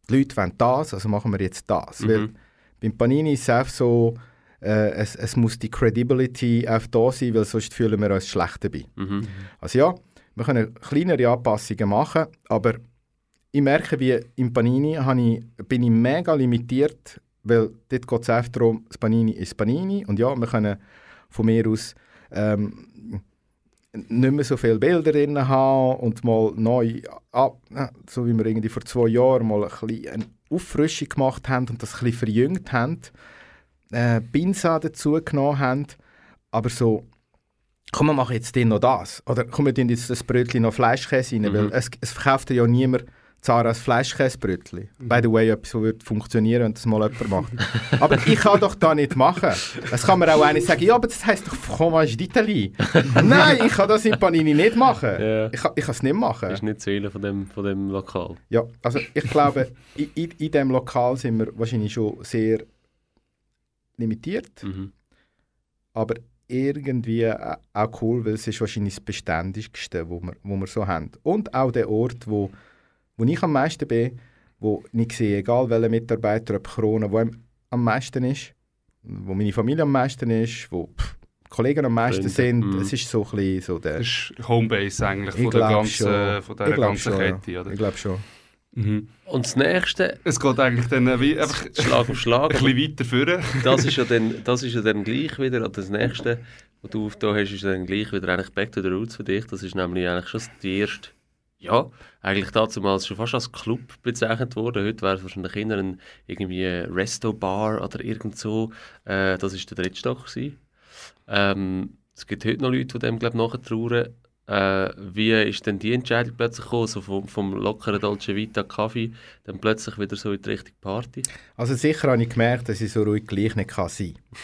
die Leute wollen das, also machen wir jetzt das. Weil Mhm. beim Panini ist es einfach so, äh, es, es muss die Credibility einfach da sein, weil sonst fühlen wir uns schlecht dabei. Mhm. Also ja, wir können kleinere Anpassungen machen, aber ich merke, wie im Panini ich, bin ich mega limitiert, weil dort geht es einfach darum, das Panini ist Panini und ja, wir können von mir aus ähm, nicht mehr so viele Bilder drin haben und mal neu, ab, so wie wir irgendwie vor zwei Jahren mal ein bisschen eine Auffrischung gemacht haben und das ein bisschen verjüngt haben, äh, Pinsa dazu genommen haben, aber so komm, wir machen jetzt den noch das. Oder komm, wir tun jetzt das Brötchen noch Fleischkäse rein, Mhm. weil es, es verkauft ja niemand Zara's Fleischkäsebrötchen. By the way, etwas, das würde funktionieren, wenn das mal jemand macht. (laughs) aber ich kann doch da nicht machen. Es kann mir auch einer sagen, ja, aber das heisst doch Fromage d'Italie. (laughs) Nein, ich kann das in Panini nicht machen. Ja. Ich, ich kann es nicht machen. Das ist nicht Seele von dem, von dem Lokal. Ja, also ich glaube, in, in, in diesem Lokal sind wir wahrscheinlich schon sehr limitiert. Mhm. aber irgendwie äh, auch cool, weil es ist wahrscheinlich das Beständigste, wo wir, wo wir so haben. Und auch der Ort, wo, wo ich am meisten bin, wo ich sehe, egal welcher Mitarbeiter, ob Corona, wo am meisten ist, wo meine Familie am meisten ist, wo pff, Kollegen am meisten Freunde, sind, mhm. es ist so ein bisschen so der... Das ist Homebase eigentlich Ich von der ganzen, schon. von glaub ganzen schon. Kette. Oder? Ich glaube schon. Mhm. Und das Nächste, Es geht eigentlich dann äh, wie einfach ein Schlag auf Schlag, aber bisschen weiter führen. das ist ja (laughs) dann, das ist ja dann gleich wieder, das Nächste, was du aufgetan hast, ist dann gleich wieder eigentlich Back to the Roots für dich. Das ist nämlich eigentlich schon die erste, ja, eigentlich damals schon fast als Club bezeichnet worden. Heute wäre es wahrscheinlich eher ein irgendwie Resto-Bar oder irgend so. Äh, das war der dritte Stock. gewesen. Ähm, es gibt heute noch Leute, die dem, glaube ich, nachtrauern. Äh, wie ist denn die Entscheidung plötzlich gekommen, so vom, vom lockeren Dolce Vita Kaffee, dann plötzlich wieder so in die Richtung Party? Also sicher habe ich gemerkt, dass ich so ruhig gleich nicht kann sein kann.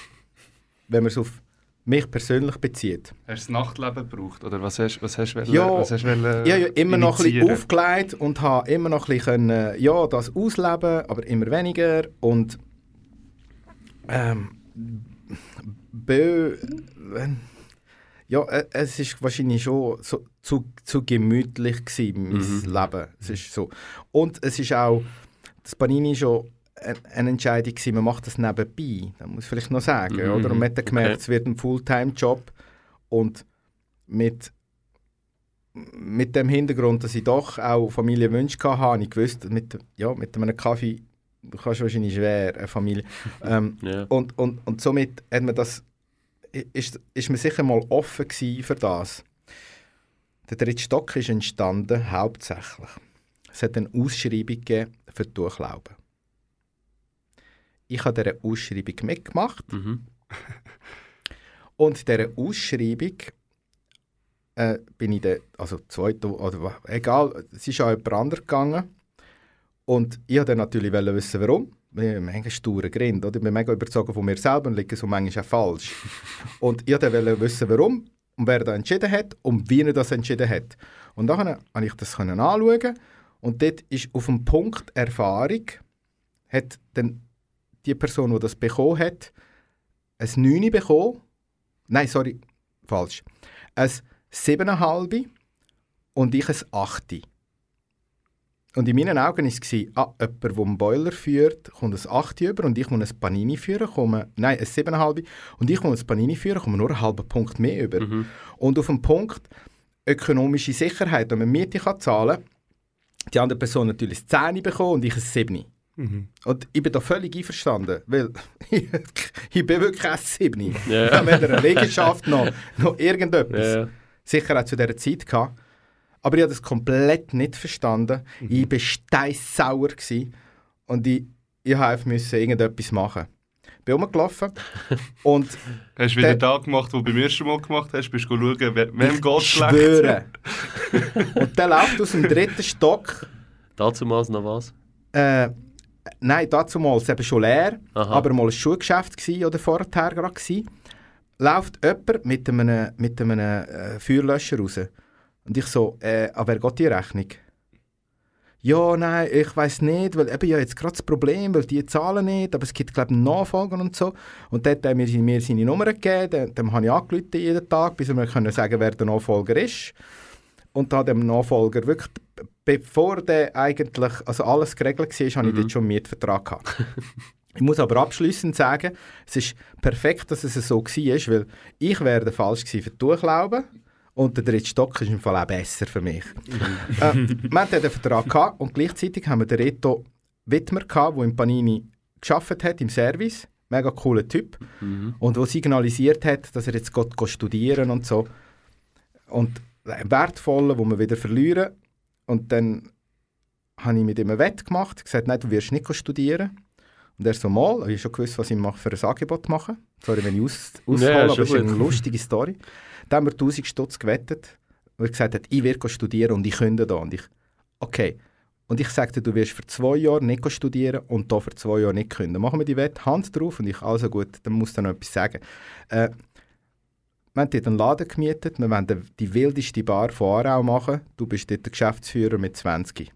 Wenn man es auf mich persönlich bezieht. Hast du das Nachtleben gebraucht? Oder was hast, was hast du wollen- Ja, was hast du wollen, Ich habe ja immer noch ein bisschen aufgelegt und habe immer noch ein bisschen können, ja, das ausleben, aber immer weniger. Und ähm, bö, wenn- ja, äh, es ist wahrscheinlich schon so, zu, zu gemütlich gewesen, mein Mhm. Leben. Es ist so. Und es ist auch, das Panini schon ein- eine Entscheidung gewesen, man macht das nebenbei. Das muss ich vielleicht noch sagen, Mhm. oder? Und man hat dann gemerkt, Okay. es wird ein Fulltime-Job und mit mit dem Hintergrund, dass ich doch auch Familienwünsche hatte, habe ich gewusst, mit, ja, mit einem Kaffee kannst du wahrscheinlich schwer eine Familie. ähm, (laughs) Ja. und, und, und somit hat man das, ist, ist man sicher mal offen für das. Der dritte Stock ist entstanden hauptsächlich. Es hat eine Ausschreibung für die Durchlauben. Ich habe dieser Ausschreibung mitgemacht Mhm. (laughs) und in dieser Ausschreibung äh, bin ich dann, also zweite, oder egal, es ist an jemand anderes gegangen. Und ich wollte natürlich wollen wissen, warum. Ich habe manchmal sture Grind, oder? Ich bin mega überzeugt von mir selber und liege so manchmal auch falsch. (laughs) und ich wollte wissen, warum. und wer da entschieden hat und wie er das entschieden hat. Und dann konnte ich das können anschauen und dort ist auf dem Punkt Erfahrung, hat dann die Person, die das bekommen hat, ein 9 bekommen. Nein, sorry, falsch. Ein 7,5 und ich ein 8. Und in meinen Augen war es, ah, jemand, der einen Boiler führt, kommt ein 8 über und ich muss ein Panini führen, komme, nein, ein 7,5 und ich muss ein Panini führen, komme nur einen halben Punkt mehr über. Mhm. Und auf dem Punkt ökonomische Sicherheit, wenn man Miete kann zahlen kann, die andere Person natürlich ein 10 bekommen und ich ein 7. Mhm. Und ich bin da völlig einverstanden, weil (laughs) ich bin wirklich ein 7. Ja. Ich habe weder eine Liegenschaft noch, noch irgendetwas. Ja, ja. Sicher auch zu dieser Zeit gehabt. Aber ich habe das komplett nicht verstanden. Ich war steissauer gewesen und ich, ich einfach müssen irgendetwas machen. Ich bin rumgelaufen (laughs) und Hast du wieder Der- den gemacht, den du beim ersten Mal gemacht hast? Bist du schauen, wer- wem geht ich schlecht? (laughs) und der läuft aus dem dritten Stock. Dazumals noch was? Äh, nein, dazu mal eben schon leer, Aha. aber mal ein Schulgeschäft gsi oder vorher gerade gsi. Läuft jemand mit einem, mit einem äh, Feuerlöscher raus. Und ich so, äh, an wer geht die Rechnung? Ja, nein, ich weiß nicht, weil eben ja jetzt gerade das Problem, weil die zahlen nicht, aber es gibt glaube ich einen Nachfolger und so. Und dort hat er mir, mir seine Nummer gegeben, dem, dem habe ich angerufen jeden Tag, bis wir können sagen, wer der Nachfolger ist. Und da dem Nachfolger wirklich, bevor der eigentlich, also alles geregelt war, habe ich Mhm. dort schon einen Mietvertrag gehabt. ich muss aber abschließend sagen, es ist perfekt, dass es so war, weil ich wäre der falsch gewesen für die Durchlauben und der dritte Stock ist im Fall auch besser für mich. äh, wir hatten den Vertrag gehabt und gleichzeitig haben wir den Reto Wittmer gehabt, der im Panini geschafft hat im Service. Mega cooler Typ. Mhm. Und der signalisiert hat, dass er jetzt geht, geht studieren und so. Und ein wertvoller, wo wir wieder verlieren. Und dann habe ich mit ihm ein Wett gemacht, gesagt, nein, du wirst nicht studieren. Und er so, mal, ich habe schon gewusst, was ich mache, für ein Angebot machen. Sorry, wenn ich aus, (laughs) aushole, Ja, aber es ist eine lustige Story. Dann haben wir 1000 Stutz gewettet, weil er gesagt hat, ich werde studieren und ich könnte da. Und ich, okay. Und ich sagte, du wirst für zwei Jahre nicht studieren und da für zwei Jahre nicht können. Machen wir die Wette, Hand drauf und ich, also gut, dann muss dann noch etwas sagen. Äh, wir haben dort einen Laden gemietet, wir wollen die- die wildeste Bar von Aarau machen. Du bist dort der Geschäftsführer mit 20.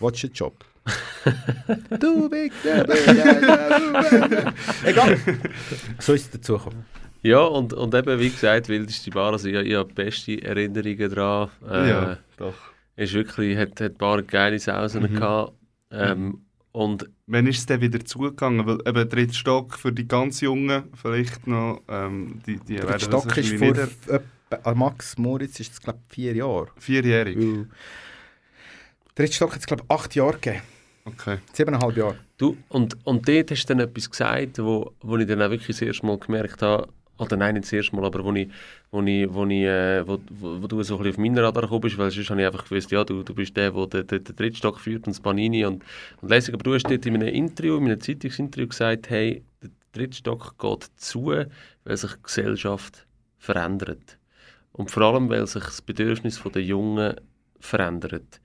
Was ist der Job? Du bist der Egal. So ist es dazu gekommen. Ja, und, und eben, wie gesagt, wildeste Bar, also ich, ich habe beste Erinnerungen daran. Äh, Ja, doch. Ist wirklich, hat, hat ein paar geile Sausen Mhm. gehabt. Ähm, Und Wann ist es dann wieder zugegangen? Weil eben dritter Stock für die ganz Jungen vielleicht noch, ähm, die, die Der werden Stock ist vor an Max Moritz ist es glaube ich vier Jahre. vierjährig. Weil Der dritte Stock hat es glaube ich acht Jahre gegeben. Okay. Siebeneinhalb Jahre. Du, und, und dort hast du dann etwas gesagt, wo, wo ich dann auch wirklich das erste Mal gemerkt habe, oder nein, nicht das erste Mal, aber wo, ich, wo, ich, wo, ich, äh, wo, wo, wo du so ein bisschen auf meinen Radar gekommen bist, weil sonst habe ich einfach gewusst, ja, du, du bist der, der den, den, den Drittstock führt und das Panini und, und Lesung. Aber du hast dort in einem Interview, in einem Zeitungsinterview gesagt, hey, der Drittstock geht zu, weil sich die Gesellschaft verändert. Und vor allem, weil sich das Bedürfnis der Jungen verändert.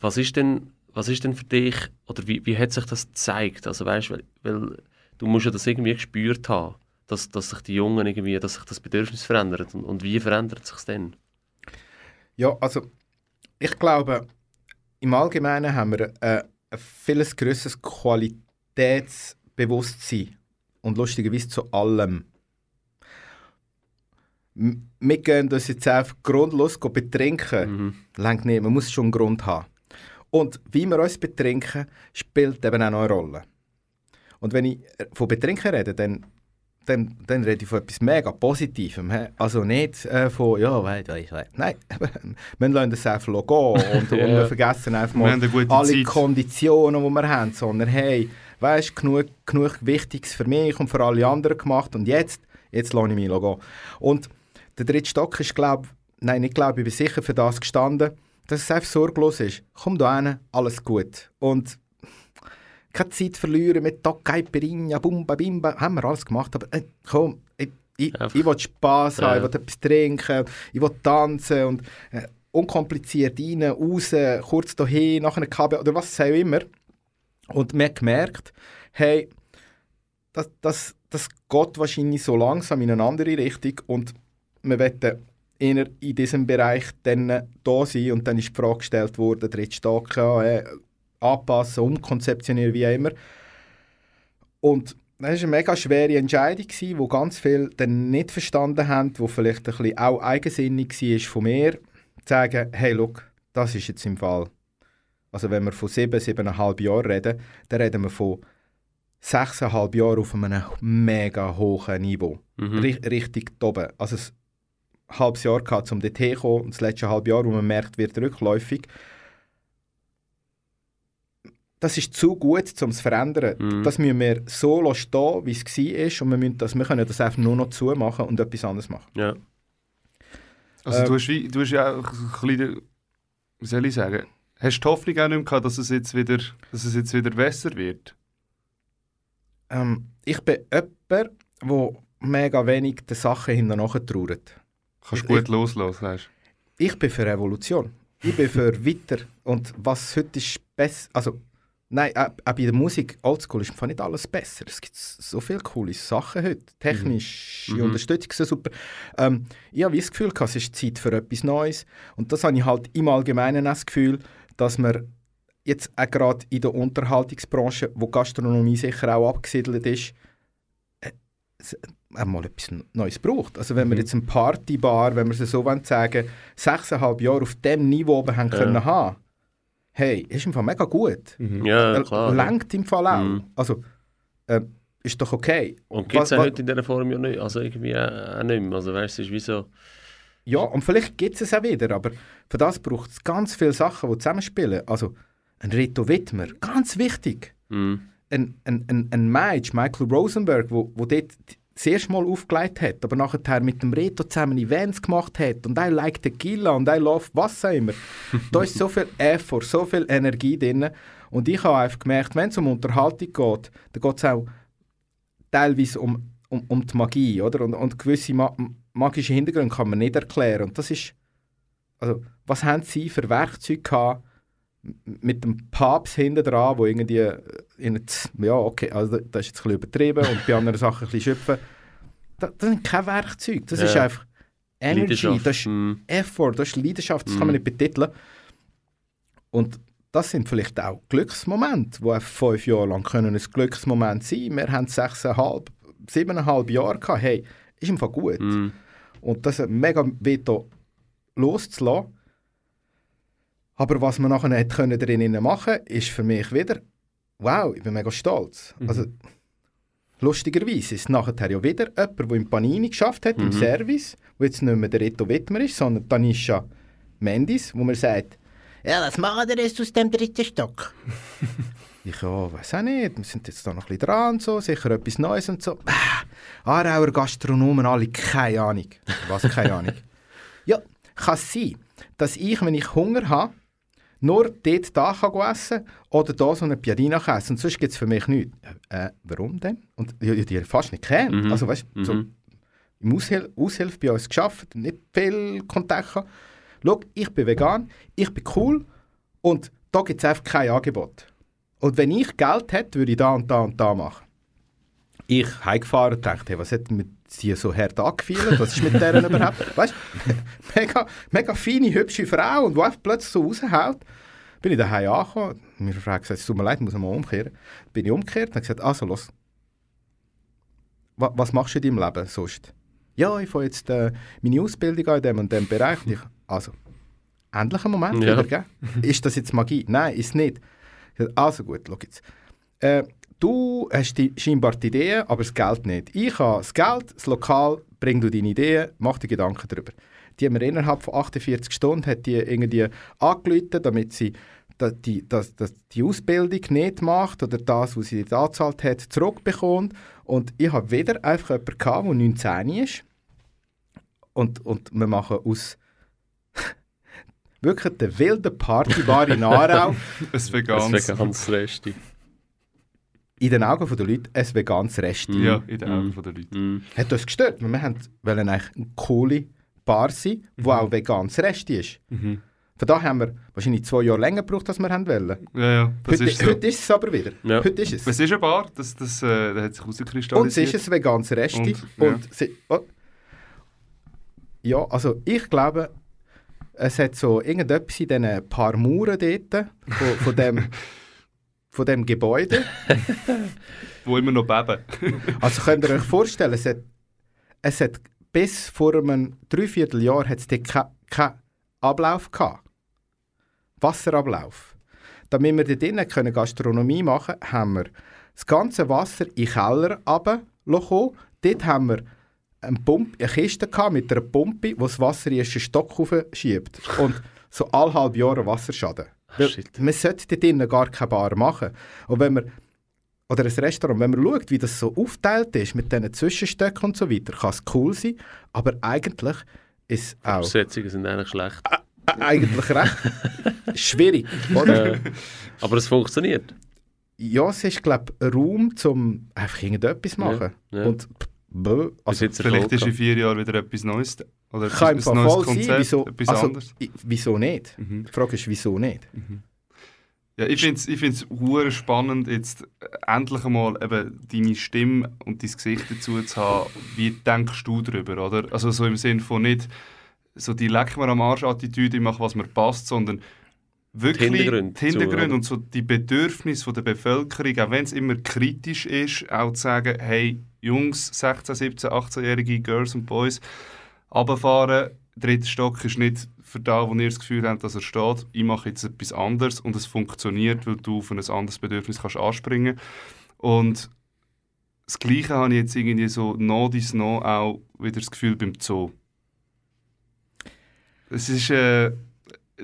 Was ist denn, was ist denn für dich, oder wie, wie hat sich das gezeigt? Also weißt, weil, weil du musst ja das irgendwie gespürt haben, dass, dass sich die Jungen irgendwie, dass sich das Bedürfnis verändert. Und, und wie verändert sich denn? Ja, also ich glaube, im Allgemeinen haben wir äh, ein vieles grösseres Qualitätsbewusstsein und lustigerweise zu allem. Wir gehen uns jetzt einfach grundlos betrinken. Mhm. Längt nicht, man muss schon einen Grund haben. Und wie wir uns betrinken, spielt eben auch noch eine Rolle. Und wenn ich äh, von Betrinken rede, dann, dann, dann rede ich von etwas mega Positivem. Also nicht äh, von, ja, weit, weit, weit. Nein, (laughs) wir lassen das einfach gehen und, und (laughs) Ja. wir vergessen einfach mal alle Zeit. Konditionen, die wir haben, sondern hey, weißt genug, genug Wichtiges für mich und für alle anderen gemacht und jetzt, jetzt lasse ich mich gehen. Und der dritte Stock ist, glaube nein, nicht glaube ich, bin sicher für das gestanden, dass es einfach sorglos ist. Komm da hin, alles gut. Und keine Zeit verlieren mit Tag, Caipirinha, Bumba, Bimba, haben wir alles gemacht, aber äh, komm, ich, ich, ich will Spass Ja. haben, ich will etwas trinken, ich will tanzen und äh, unkompliziert rein, raus, kurz dahin, nachher ein Kabel oder was auch immer. Und man hat gemerkt, hey, das, das, das geht wahrscheinlich so langsam in eine andere Richtung und wir wollen eher in diesem Bereich dann da sein und dann ist die Frage gestellt worden, dritte ja, äh, anpassen, umkonzeptionieren, wie immer. Und das war eine mega schwere Entscheidung, die ganz viele dann nicht verstanden haben, die vielleicht ein bisschen auch eigensinnig war von mir, zu sagen, hey, look, das ist jetzt im Fall. Also wenn wir von sieben, siebeneinhalb Jahren reden, dann reden wir von sechseinhalb Jahren auf einem mega hohen Niveau. Mhm. Ri- richtig oben. Also halbes Jahr gehabt, um dorthin zu kommen und das letzte halbe Jahr, wo man merkt, wird rückläufig. Das ist zu gut, um es zu verändern. Mhm. Das müssen wir so stehen, wie es war und wir, müssen das, wir können das einfach nur noch zumachen und etwas anderes machen. Ja. Also Ähm, du, hast wie, du hast ja auch ein bisschen, wie soll ich sagen, hast du die Hoffnung auch nicht mehr gehabt, dass es jetzt wieder, dass es jetzt wieder besser wird? Ähm, ich bin jemand, der mega wenig den Sachen hinterher trauert. Kannst Ich- du gut loslassen, sagst Ich bin für Revolution. Ich bin für (laughs) weiter. Und was heute ist besser, also nein, auch, auch bei der Musik, Oldschool ist nicht alles besser. Es gibt so viele coole Sachen heute. Technische Mhm. Unterstützung so super. Ähm, ich habe das Gefühl, gehabt, es ist Zeit für etwas Neues. Und das habe ich halt im Allgemeinen das Gefühl, dass man jetzt auch gerade in der Unterhaltungsbranche, wo Gastronomie sicher auch abgesiedelt ist, äh, einmal etwas Neues braucht. Also wenn wir Mhm. jetzt eine Partybar, wenn wir es so wollen sagen, sechseinhalb Jahre auf dem Niveau oben haben Ja. können haben, hey, ist im Fall mega gut. Ja, Äh, klar. Lenkt im Fall auch. Mhm. Also, äh, ist doch okay. Und gibt es heute in dieser Form ja nicht. Also irgendwie auch, auch nicht mehr. Also weißt du, es ist wie so... Ja, und vielleicht gibt es auch wieder, aber für das braucht es ganz viele Sachen, die zusammenspielen. Also, ein Rito Wittmer, ganz wichtig. Mhm. Ein, ein, ein, ein Mage, Michael Rosenberg, wo, wo dort das erste Mal aufgelegt hat, aber nachher mit dem Reto zusammen Events gemacht hat und I like Tequila und I love was auch immer. da ist so viel Effort, so viel Energie drin. Und ich habe einfach gemerkt, wenn es um Unterhaltung geht, dann geht es auch teilweise um, um, um die Magie, oder? Und, und gewisse ma magische Hintergründe kann man nicht erklären. Und das ist, also, was haben sie für Werkzeuge gehabt, mit dem Papst hinten dran, wo irgendwie, äh, in ja okay, also das ist jetzt ein bisschen übertrieben und bei anderen Sachen ein bisschen schöpfen. Das, das sind keine Werkzeuge, das Ja. ist einfach Energy, das ist Mhm. Effort, das ist Leidenschaft, das kann man Mhm. nicht betiteln. Und das sind vielleicht auch Glücksmomente, die fünf Jahre lang können ein Glücksmoment sein Wir haben sechseinhalb, siebeneinhalb Jahre gehabt. Hey, ist im Fall gut. Mhm. Und das ist mega Veto loszulassen. Aber was man nachher nicht können drinnen machen ist für mich wieder, wow, ich bin mega stolz. Mhm. Also, lustigerweise ist nachher ja wieder jemand, der im Panini geschafft hat, im Mhm. Service, wo jetzt nicht mehr der Reto Wittmer ist, sondern Tanisha Mendis, wo man sagt, ja, was machen wir jetzt aus dem dritten Stock? (laughs) ich, ja, weiß auch nicht, wir sind jetzt da noch ein bisschen dran und so, sicher etwas Neues und so. Ah, Aarauer Gastronomen, alle, keine Ahnung. Was, keine Ahnung? (laughs) Ja, kann es sein, dass ich, wenn ich Hunger habe, nur dort da kann essen oder da so eine Piadina kann essen. Und sonst gibt es für mich nichts. Äh, warum denn? Und ja, die fast nicht kennen. Mhm. Also weißt du, so Mhm. im Aushil Aushilfe bei uns geschafft, nicht viel Kontakt gehabt. Schau, ich bin vegan, ich bin cool und da gibt es einfach kein Angebot. Und wenn ich Geld hätte, würde ich da und da und da machen. Ich heimgefahren und dachte, hey, was hat mit sie so hart angefühlt? Was ist mit deren (laughs) überhaupt? Weißt du, mega, mega feine, hübsche Frau und die einfach plötzlich so raushaut. Bin ich daheim angekommen, meine Frau gesagt, es tut mir leid, ich muss mal umkehren. Bin ich umgekehrt und habe gesagt, also los, wa was machst du in deinem Leben sonst? Ja, ich fange jetzt äh, meine Ausbildung an in dem und dem Bereich. Und ich, also, endlich ein Moment Ja. wieder, gell? Ist das jetzt Magie? Nein, ist nicht. Also gut, schau jetzt. Äh, du hast die, scheinbar die Ideen, aber das Geld nicht. Ich habe das Geld, das Lokal, bring du deine Ideen, mach dir Gedanken darüber. Die haben mir innerhalb von 48 Stunden hat die irgendwie angerufen, damit sie die, das, das, die Ausbildung nicht macht oder das, was sie da angezahlt hat, zurückbekommt. Und ich habe wieder einfach jemanden gehabt, der 19 ist. Und, und wir machen aus (laughs) wirklich der wilden Partybar in Aarau (laughs) Ein Das veganes. wäre ganz Resti. In den Augen der Leute ein veganes Resti. Mhm. Ja, in den Augen Mhm. der Leute. Mhm. Hat uns gestört, wir haben, wollen eigentlich eine coole Bar sein, wo auch veganes Resti ist. Mhm. Von daher haben wir wahrscheinlich zwei Jahre länger gebraucht, als wir haben wollen. Ja, ja, das Heute, ist so. heute ist es aber wieder. Ja. Heute ist es. Es ist eine Bar, das, das, äh, das hat sich Und es herauskristallisiert. ist ein veganes Resti. Und, Und, ja. sie, oh. ja, also ich glaube, es hat so irgendetwas in diesen paar Mauern dort, von, von, dem, (laughs) von dem Gebäude. (laughs) Wo immer noch beben. (laughs) Also könnt ihr euch vorstellen, es hat, es hat bis vor einem Dreivierteljahr hat es dort keinen kein Ablauf gehabt. Wasserablauf. Damit wir dort drinnen können Gastronomie machen können, haben wir das ganze Wasser in den Keller runtergekommen. Dort haben wir eine, Pumpe, eine Kiste gehabt mit einer Pumpe, die das Wasser in den ersten Stock schiebt. Und so alle halbe Jahre Wasserschaden. Shit. man sollte dort drinnen gar keine Bar machen. Und wenn man, oder ein Restaurant, wenn man schaut, wie das so aufteilt ist mit diesen Zwischenstöcken und so weiter, kann es cool sein, aber eigentlich ist es auch Besetzungen sind eigentlich schlecht. äh, eigentlich recht (laughs) schwierig, oder? Äh, aber es funktioniert. Ja, es ist, glaube ich, Raum, um einfach irgendetwas zu machen. Ja, ja. Und bö, also, jetzt Vielleicht ist in vier Jahren wieder etwas Neues. Oder kann etwas Fall neues voll sein, Konzept, wieso, etwas also, anderes. wieso nicht? Mhm. Die Frage ist, wieso nicht? Ja, ich finde es ich find's spannend, jetzt endlich einmal eben deine Stimme und dein Gesicht dazu zu haben. Wie denkst du darüber, oder? Also so im Sinne von nicht so die «Leck mir am Arsch»-Attitüde, ich mache, was mir passt, sondern wirklich Die Hintergründe die Hintergründe und so die Bedürfnisse der Bevölkerung, auch wenn es immer kritisch ist, auch zu sagen, hey, Jungs, 16, 17, 18-jährige Girls und Boys, runterfahren, dritter Stock ist nicht für da, wo ihr das Gefühl habt, dass er steht. Ich mache jetzt etwas anderes und es funktioniert, weil du auf ein anderes Bedürfnis kannst anspringen Und das Gleiche habe ich jetzt irgendwie so no dies no auch wieder das Gefühl beim Zoo. Es ist äh,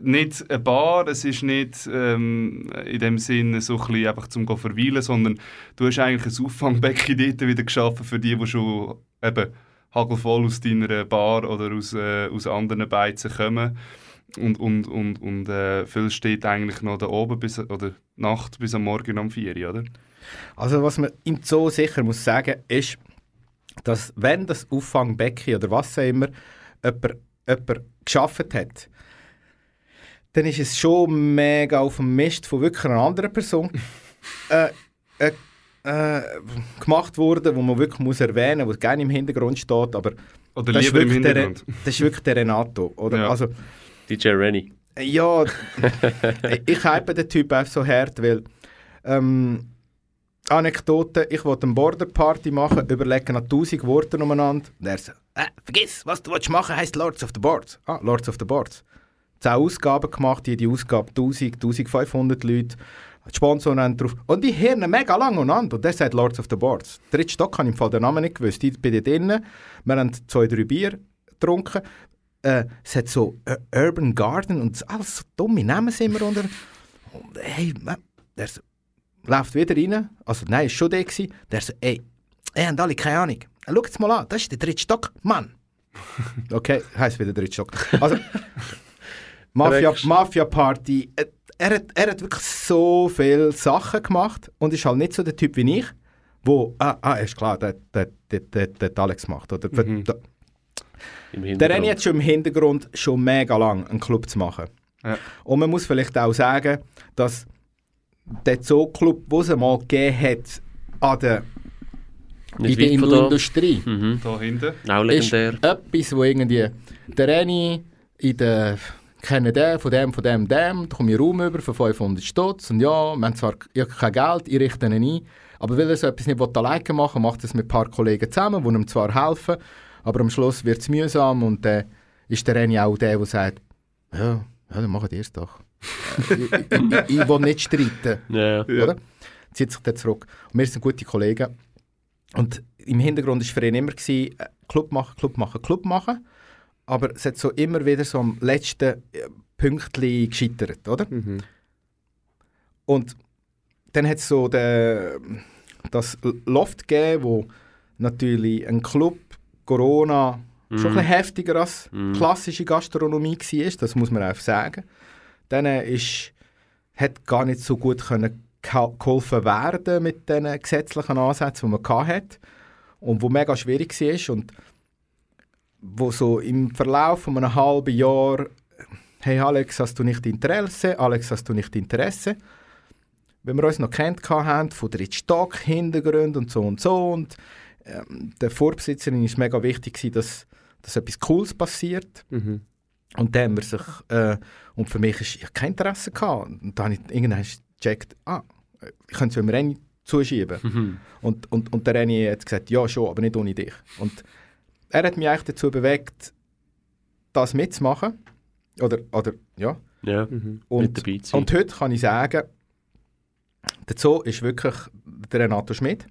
nicht eine Bar, es ist nicht ähm, in dem Sinne so ein einfach zum verweilen, sondern du hast eigentlich ein Auffangbecken (laughs) dort wieder geschaffen für die, die schon eben hagelvoll aus deiner Bar oder aus, äh, aus anderen Beizen kommen. Und, und, und, und äh, viel steht eigentlich noch da oben bis, oder Nacht bis am Morgen um 4 Uhr, oder? Also was man im Zoo sicher muss sagen, ist, dass wenn das Auffangbecken oder was auch immer jemand, jemand geschaffen hat, dann ist es schon mega auf dem Mist von wirklich einer anderen Person (laughs) äh, äh, äh, gemacht worden, wo man wirklich muss erwähnen muss, wo gerne im Hintergrund steht, aber Oder das ist, im wirklich der, Hintergrund. (laughs) das ist wirklich der Renato. Oder? Ja. Also, DJ Rennie. ja, (laughs) ich hype den Typ einfach so hart, weil ähm, Anekdote, ich wollte eine Border-Party machen, überlege nach 1000 Worten umeinander. Und er so, äh, vergiss, was du willst machen, heisst Lords of the Boards. Ah, Lords of the Boards. Zehn Ausgaben gemacht, jede Ausgabe 1000, 1500 Leute. Die Sponsoren haben drauf. Und die hören mega lang umeinander. Und der sagt Lords of the Boards. Dritte Stock habe ich im Fall den Namen nicht gewusst. Ich bin dort drinnen. Wir haben zwei, drei Bier getrunken. Äh, es hat so äh, Urban Garden und alles so dumme Namen sind wir unter. Und, hey, man, der so, läuft wieder rein. Also nein, ist schon der gewesen. Der so, ey, ihr habt alle keine Ahnung. Äh, Schaut es mal an, das ist der dritte Stock, Mann. (laughs) Okay, heisst wieder dritte Stock. Also, Mafia. Mafia Party. Äh, er, hat, er hat wirklich so viele Sachen gemacht und ist halt nicht so der Typ wie ich, wo, ah, ah ist klar, der, der, der, der, Alex gemacht. Oder, Mhm. der, der. Renny hat schon im Hintergrund schon mega lang einen Club zu machen. Ja. Und man muss vielleicht auch sagen, dass der Zoo-Club, den es mal gegeben hat, an der, in der. Industrie, Mhm. Da hinten. Auch ist legendär. etwas, wo irgendwie der Renny in der kenne den, von dem, von dem, dem, da komme ich Raum über für 500 Stutz und ja, wir haben zwar ich habe kein Geld, ich richte ihn ein, aber weil er so etwas nicht alleine machen will, macht er es mit ein paar Kollegen zusammen, die ihm zwar helfen, aber am Schluss wird es mühsam und dann ist der Renny auch der, der sagt, ja, ja dann machen die es doch. Äh, ich, ich, ich, ich will nicht streiten (laughs) Ja. Ja. oder? Zieht sich dann zurück. Und wir sind gute Kollegen. Und im Hintergrund war für ihn immer, gewesen, äh, Club machen, Club machen, Club machen. Aber es hat so immer wieder so am letzten äh, Pünktchen gescheitert, oder? Mhm. Und dann hat es so den, das Loft gegeben, wo natürlich ein Club, Corona, schon ein bisschen heftiger als Mhm. klassische Gastronomie war, das muss man einfach sagen. Dann ist, hat gar nicht so gut können geholfen werden mit den gesetzlichen Ansätzen, die man hatte und wo mega schwierig war und wo so im Verlauf von einem halben Jahr «Hey Alex, hast du nicht Interesse? Alex, hast du nicht Interesse?» Wenn wir uns noch kennt haben, von der Stock, Hintergrund und so und so und ähm, der Vorbesitzerin ist mega wichtig gewesen, dass, dass etwas Cooles passiert. Mhm. Und dann haben wir sich, äh, und für mich ist ich kein Interesse gehabt. Und dann habe ich irgendwann gecheckt, ah, ich könnte es mir Renny zuschieben. Mhm. Und, und, und der Renny hat gesagt, ja schon, aber nicht ohne dich. Und er hat mich eigentlich dazu bewegt, das mitzumachen. Oder, oder ja. Ja, Mhm. mit Und, und heute kann ich sagen, Zoo ist wirklich der Renato Schmidt.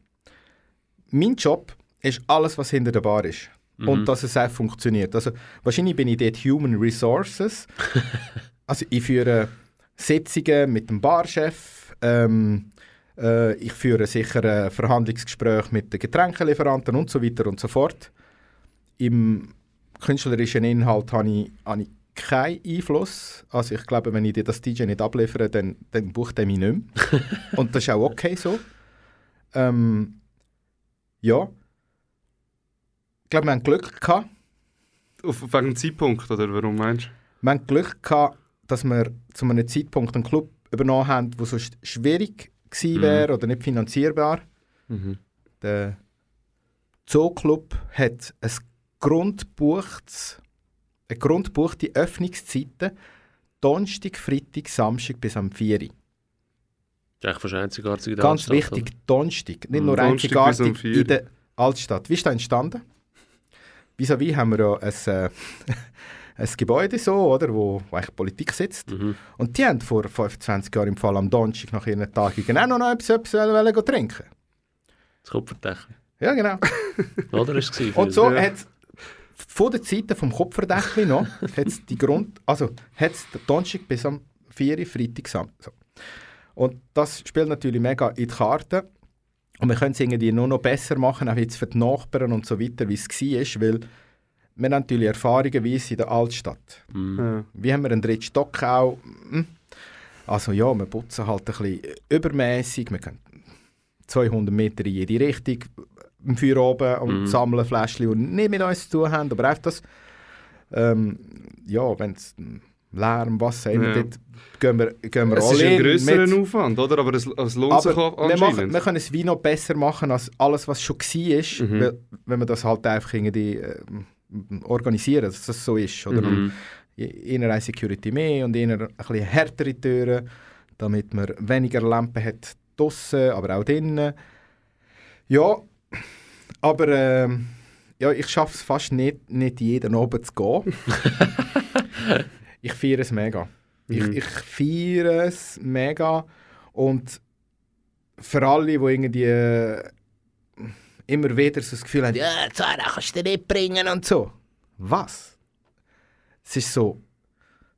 Mein Job ist alles, was hinter der Bar ist. Mhm. Und dass es auch funktioniert. Also, wahrscheinlich bin ich dort Human Resources. (laughs) also ich führe Sitzungen mit dem Barchef. Ähm, äh, ich führe sicher ein Verhandlungsgespräch mit den Getränkelieferanten und so weiter und so fort. Im künstlerischen Inhalt habe ich, habe ich keinen Einfluss. Also ich glaube, wenn ich dir das DJ nicht abliefere, dann, dann bucht er mich nicht mehr. und das ist auch okay so. Ähm, ja. Ich glaube, wir haben Glück gehabt. Auf, wegen dem Zeitpunkt, oder warum meinst Wir haben Glück gehabt, dass wir zu einem Zeitpunkt einen Club übernommen haben, der sonst schwierig gewesen Mhm. wäre oder nicht finanzierbar. du? Mhm. Der Zooclub hat ein grundbuchtes, eine grundbuchte Öffnungszeiten Donnerstag, Freitag, Samstag bis am 4 Uhr. Das ist eigentlich fast einzigartig in der Ganz Altstadt, wichtig, Donnerstag. Nicht Mhm. nur Donnerstag einzigartig 4 Uhr. in der Altstadt. Wie ist das entstanden? Vis-à-vis haben wir ja ein, äh, (laughs) ein Gebäude so, oder, wo, wo eigentlich Politik sitzt. Mhm. Und die haben vor 25 Jahren im Fall am Donnerstag nach ihren Tagungen auch noch etwas, etwas wollen, wollen trinken. Das Kupferdächer. Ja, genau. Oder ist es? Und so Ja. hat von der Seite vom Kupferdächli noch hat's die Grund, also hat's den Donnerstag bis am 4 Uhr, Freitag. So. Und das spielt natürlich mega in die Karten. Und wir können es irgendwie nur noch besser machen, auch jetzt für die Nachbarn und so weiter, wie es war, weil wir haben natürlich Erfahrungen wie es in der Altstadt. Mhm. Ja. Wie haben wir einen dritten Stock auch? Hm. Also ja, wir putzen halt ein bisschen übermäßig. Wir können 200 Meter in jede Richtung im Feuer oben und Mhm. sammeln Fläschchen, die nicht mit uns zu tun haben. Aber einfach das, ähm, ja, wenn es Lärm, Wasser, immer Ja. dort gehen wir, gehen wir Es ist alle ein grösserer mit. Aufwand, oder? Aber es, es lohnt sich auch Aber wir, machen, anscheinend. wir können es wie noch besser machen als alles, was schon war, Mhm. weil, wenn wir das halt einfach irgendwie äh, organisieren, dass das so ist. Oder? Mhm. Einer eine Security mehr und einer ein bisschen härtere Türen, damit man weniger Lampen hat draussen, aber auch drinnen. Ja, aber ähm, ja, ich schaffe es fast nicht, nicht jeden Abend zu gehen. (laughs) ich feiere es mega. Ich, Mhm. ich feiere es mega und für alle, die irgendwie äh, immer wieder so das Gefühl haben, ja, Zara kannst du nicht bringen und so. Was? Es ist so,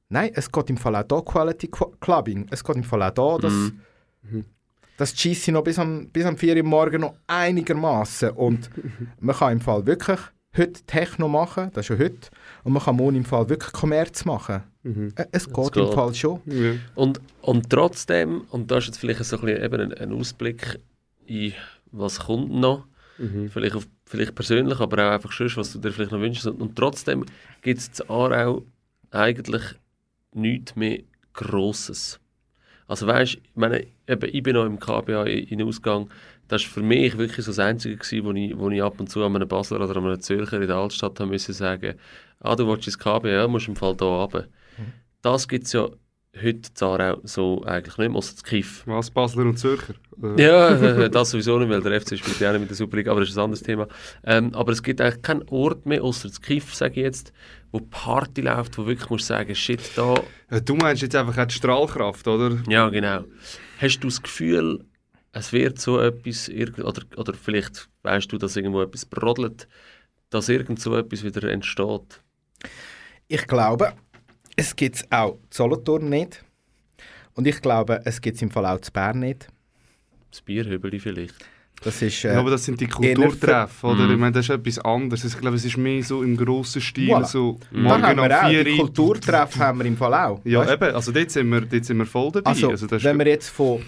nein, es geht im Fall auch da Quality Qu- Clubbing. Es geht im Fall auch da, dass, Mhm. Die Scheisse noch bis am, bis am 4 Uhr morgen noch einigermaßen und (laughs) man kann im Fall wirklich heute Techno machen, das ist ja heute, und man kann morgen im Fall wirklich Kommerz machen. Mhm. Äh, Es geht im. Fall schon. Ja. Und, und trotzdem, und das ist jetzt vielleicht so ein, bisschen eben ein, ein Ausblick in was kommt noch, Mhm. vielleicht, auf, vielleicht persönlich, aber auch einfach schon, was du dir vielleicht noch wünschst. Und, und trotzdem gibt es in Aarau eigentlich nichts mehr Grosses. Also weißt, ich meine, eben, ich bin noch im KBA in Ausgang, das war für mich wirklich so das Einzige, gewesen, wo, ich, wo ich ab und zu an einem Basler oder an einem Zürcher in der Altstadt haben müssen sagen, ah, du willst ins KBA, musst im Fall hier runter. Das gibt es ja heute in Aarau so eigentlich nicht mehr, außer das Kiff. Was, Basler und Zürcher? Äh, Ja, äh, das sowieso nicht, weil der FC spielt ja auch nicht mit der Superliga, aber das ist ein anderes Thema. Ähm, aber es gibt eigentlich keinen Ort mehr, außer das Kiff, sage ich jetzt, wo Party läuft, wo wirklich musst sagen, shit, da, Ja, Du meinst jetzt einfach auch die Strahlkraft, oder? ja genau. Hast du das Gefühl, es wird so etwas, irgend- oder, oder vielleicht weißt du, dass irgendwo etwas brodelt, dass irgend so etwas wieder entsteht? Ich glaube, es gibt es auch in Solothurn nicht. Und ich glaube, es gibt es im Fall auch in Bern nicht. Das Bierhübeli vielleicht. Das ist, äh, Ja, aber das sind die eher Kulturtreffen, oder? Mhm. Ich meine, das ist etwas anderes. Ich glaube, es ist mehr so im grossen Stil, Voilà. so da morgen haben wir auch, um die 4 Uhr. Kulturtreffen haben wir im Fall auch. Ja, Weißt? eben, also dort sind wir, dort sind wir voll dabei. Also, das ist wenn wir jetzt von,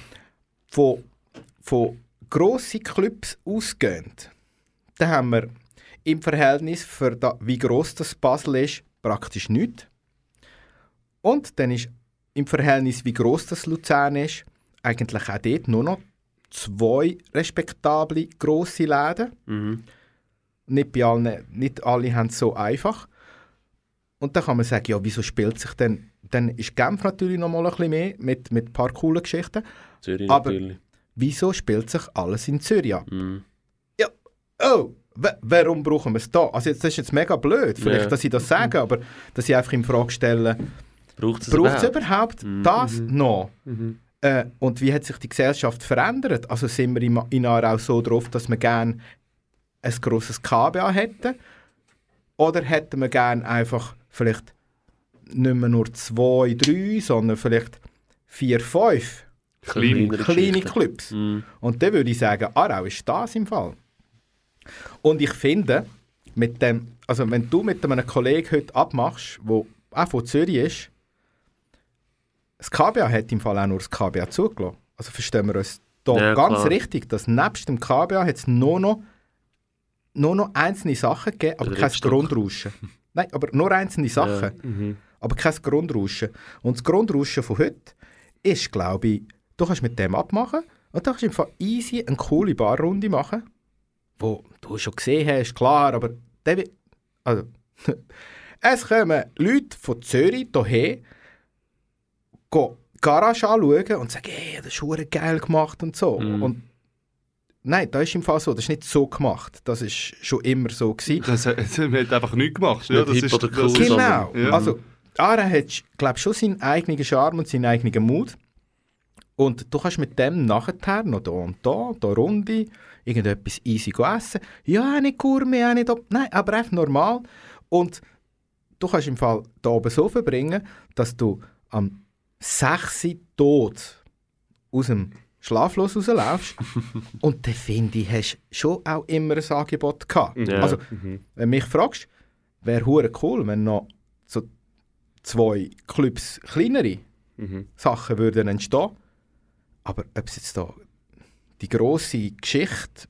von, von grossen Clubs ausgehen, dann haben wir im Verhältnis für da, wie gross das Basel ist, praktisch nichts. Und dann ist im Verhältnis, wie gross das Luzern ist, eigentlich auch dort nur noch zwei respektable grosse Läden. Mhm. nicht, bei allen, nicht alle haben es so einfach. Und dann kann man sagen, ja, wieso spielt sich denn, dann ist Genf natürlich noch mal ein bisschen mehr mit, mit ein paar coolen Geschichten. Zürich Aber- natürlich. Wieso spielt sich alles in Zürich ab? Mhm. Oh, wa- warum brauchen wir es da? Also jetzt, das ist jetzt mega blöd, vielleicht, Ja. dass ich das sage, aber dass ich einfach in Frage stelle, Braucht es überhaupt? überhaupt Mhm. das noch? Mhm. Äh, und wie hat sich die Gesellschaft verändert? Also sind wir im- in Aarau so drauf, dass wir gerne ein grosses KBA hätten? Oder hätten wir gerne einfach vielleicht nicht mehr nur zwei, drei, sondern vielleicht vier, fünf Kleine. Kleine. Clubs? Mhm. Und dann würde ich sagen, Aarau ist das im Fall. Und ich finde, mit dem, also wenn du mit einem Kollegen heute abmachst, der auch von Zürich ist, das KBA hat im Fall auch nur das KBA zugelassen. Also verstehen wir uns da Ja, ganz klar. richtig, dass nebst dem KBA hat es nur noch, nur noch einzelne Sachen gegeben, aber kein. Grundrauschen. (laughs) Nein, aber nur einzelne Sachen Ja. Mhm. aber kein Grundrauschen. Und das Grundrauschen von heute ist, glaube ich, du kannst mit dem abmachen und du kannst einfach easy eine coole Barrunde machen, wo du schon gesehen hast, klar, aber der also, (laughs) es kommen Leute von Zürich hierher, gehen die Garage anschauen und sagen, hey, das ist verdammt geil gemacht und so. Mhm. Und nein, das ist im Fall so, das ist nicht so gemacht. Das ist schon immer so gewesen. Das, das, man hat einfach nichts gemacht. Ja, das ist, oder das cool, Genau. Ja. Also, Ara hat, glaube schon seinen eigenen Charme und seinen eigenen Mut. Und du kannst mit dem nachher noch da und da, da Runde, irgendetwas easy go essen. Ja, nicht Gourmet, auch nicht, ob- nein, aber einfach normal. Und du kannst im Fall da oben so verbringen, dass du am 6 Uhr tot aus dem Schlaflos rauslaufst. (laughs) und dann finde ich, hast du schon auch immer ein Angebot gehabt. Ja. Also, Mhm. wenn du mich fragst, wäre hure cool, wenn noch so zwei Clubs kleinere Mhm. Sachen würden entstehen. Aber ob es jetzt da die grosse Geschichte,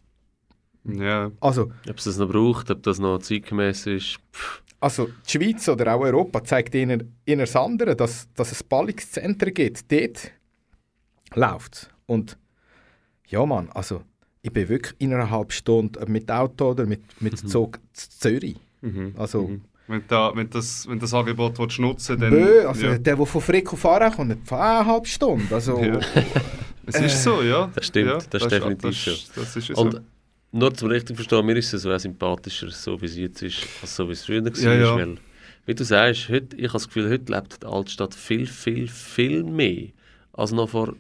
Ja. also, Ob es das noch braucht, ob das noch zeitgemäß ist. Pff, also die Schweiz oder auch Europa zeigt ihnen, ihnen das andere, dass, dass es Ballungszentren gibt. Dort läuft es. Und ja, Mann, also ich bin wirklich in einer halben Stunde mit Auto oder mit, mit Zug zu Zürich. Mhm. Also, Mhm. Wenn, da, wenn, das, wenn das Angebot willst nutzen dann. Bö, also ja. der, der von Frick auf Aarau kommt, eineinhalb Stunden. Also, Ja. Es ist so, ja. Das stimmt, ja, das ist definitiv das, das ist so. Und nur zum richtig verstehen, mir ist es so auch sympathischer, so wie es jetzt ist, als so wie es früher war. Ja, ja. Weil, wie du sagst, heute, ich habe das Gefühl, heute lebt die Altstadt viel, viel, viel mehr als noch vor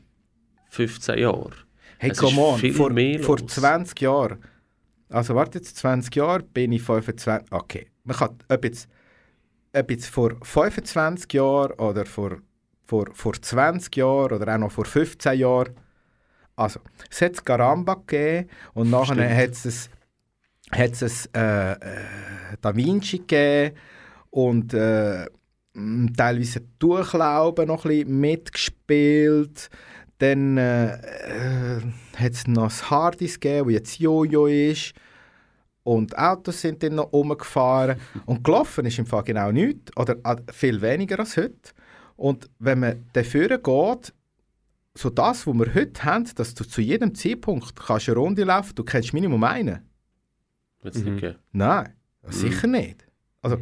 15 Jahren. hey, es come on, vor, vor los. 20 Jahren, also warte jetzt, 20 Jahre bin ich 25, okay, man kann, ob jetzt, ob jetzt vor 25 Jahren oder vor, vor, vor 20 Jahren oder auch noch vor 15 Jahren, also, es hat Garamba gegeben und nachher hat es hat es äh, äh, Da Vinci gegeben und äh, teilweise Durchlauben noch ein bisschen mitgespielt. Dann äh, äh, hat es noch das Hardys gegeben, wo jetzt Jojo ist. Und Autos sind dann noch rumgefahren. (laughs) Und gelaufen ist im Fall genau nichts. Oder äh, viel weniger als heute. Und wenn man dafür geht, so das, was wir heute haben, dass du zu jedem Zeitpunkt kannst eine Runde laufen du kennst Minimum einen. Wird's nicht Mhm. geben. Nein, sicher nicht. Also,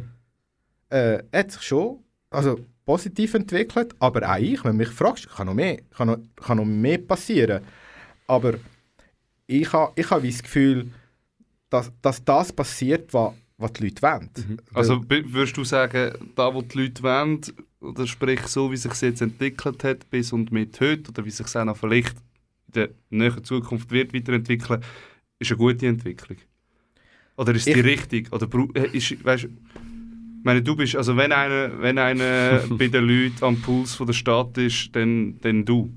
äh, hat sich schon also, positiv entwickelt, aber auch ich, wenn du mich fragst, kann noch mehr, kann noch, kann noch mehr passieren. Aber ich habe ich ha wie das Gefühl, dass, dass das passiert, was, was die Leute wollen. Also b- würdest du sagen, da wo die Leute wollen, oder sprich so wie sich es jetzt entwickelt hat bis und mit heute, oder wie sich es auch noch vielleicht in der näheren Zukunft wird weiterentwickeln, ist eine gute Entwicklung? Oder ist die Ich- richtig? Oder äh, ist, weißt, ich meine, du bist, also wenn einer, wenn einer (laughs) bei den Leuten am Puls von der Stadt ist, dann, dann du.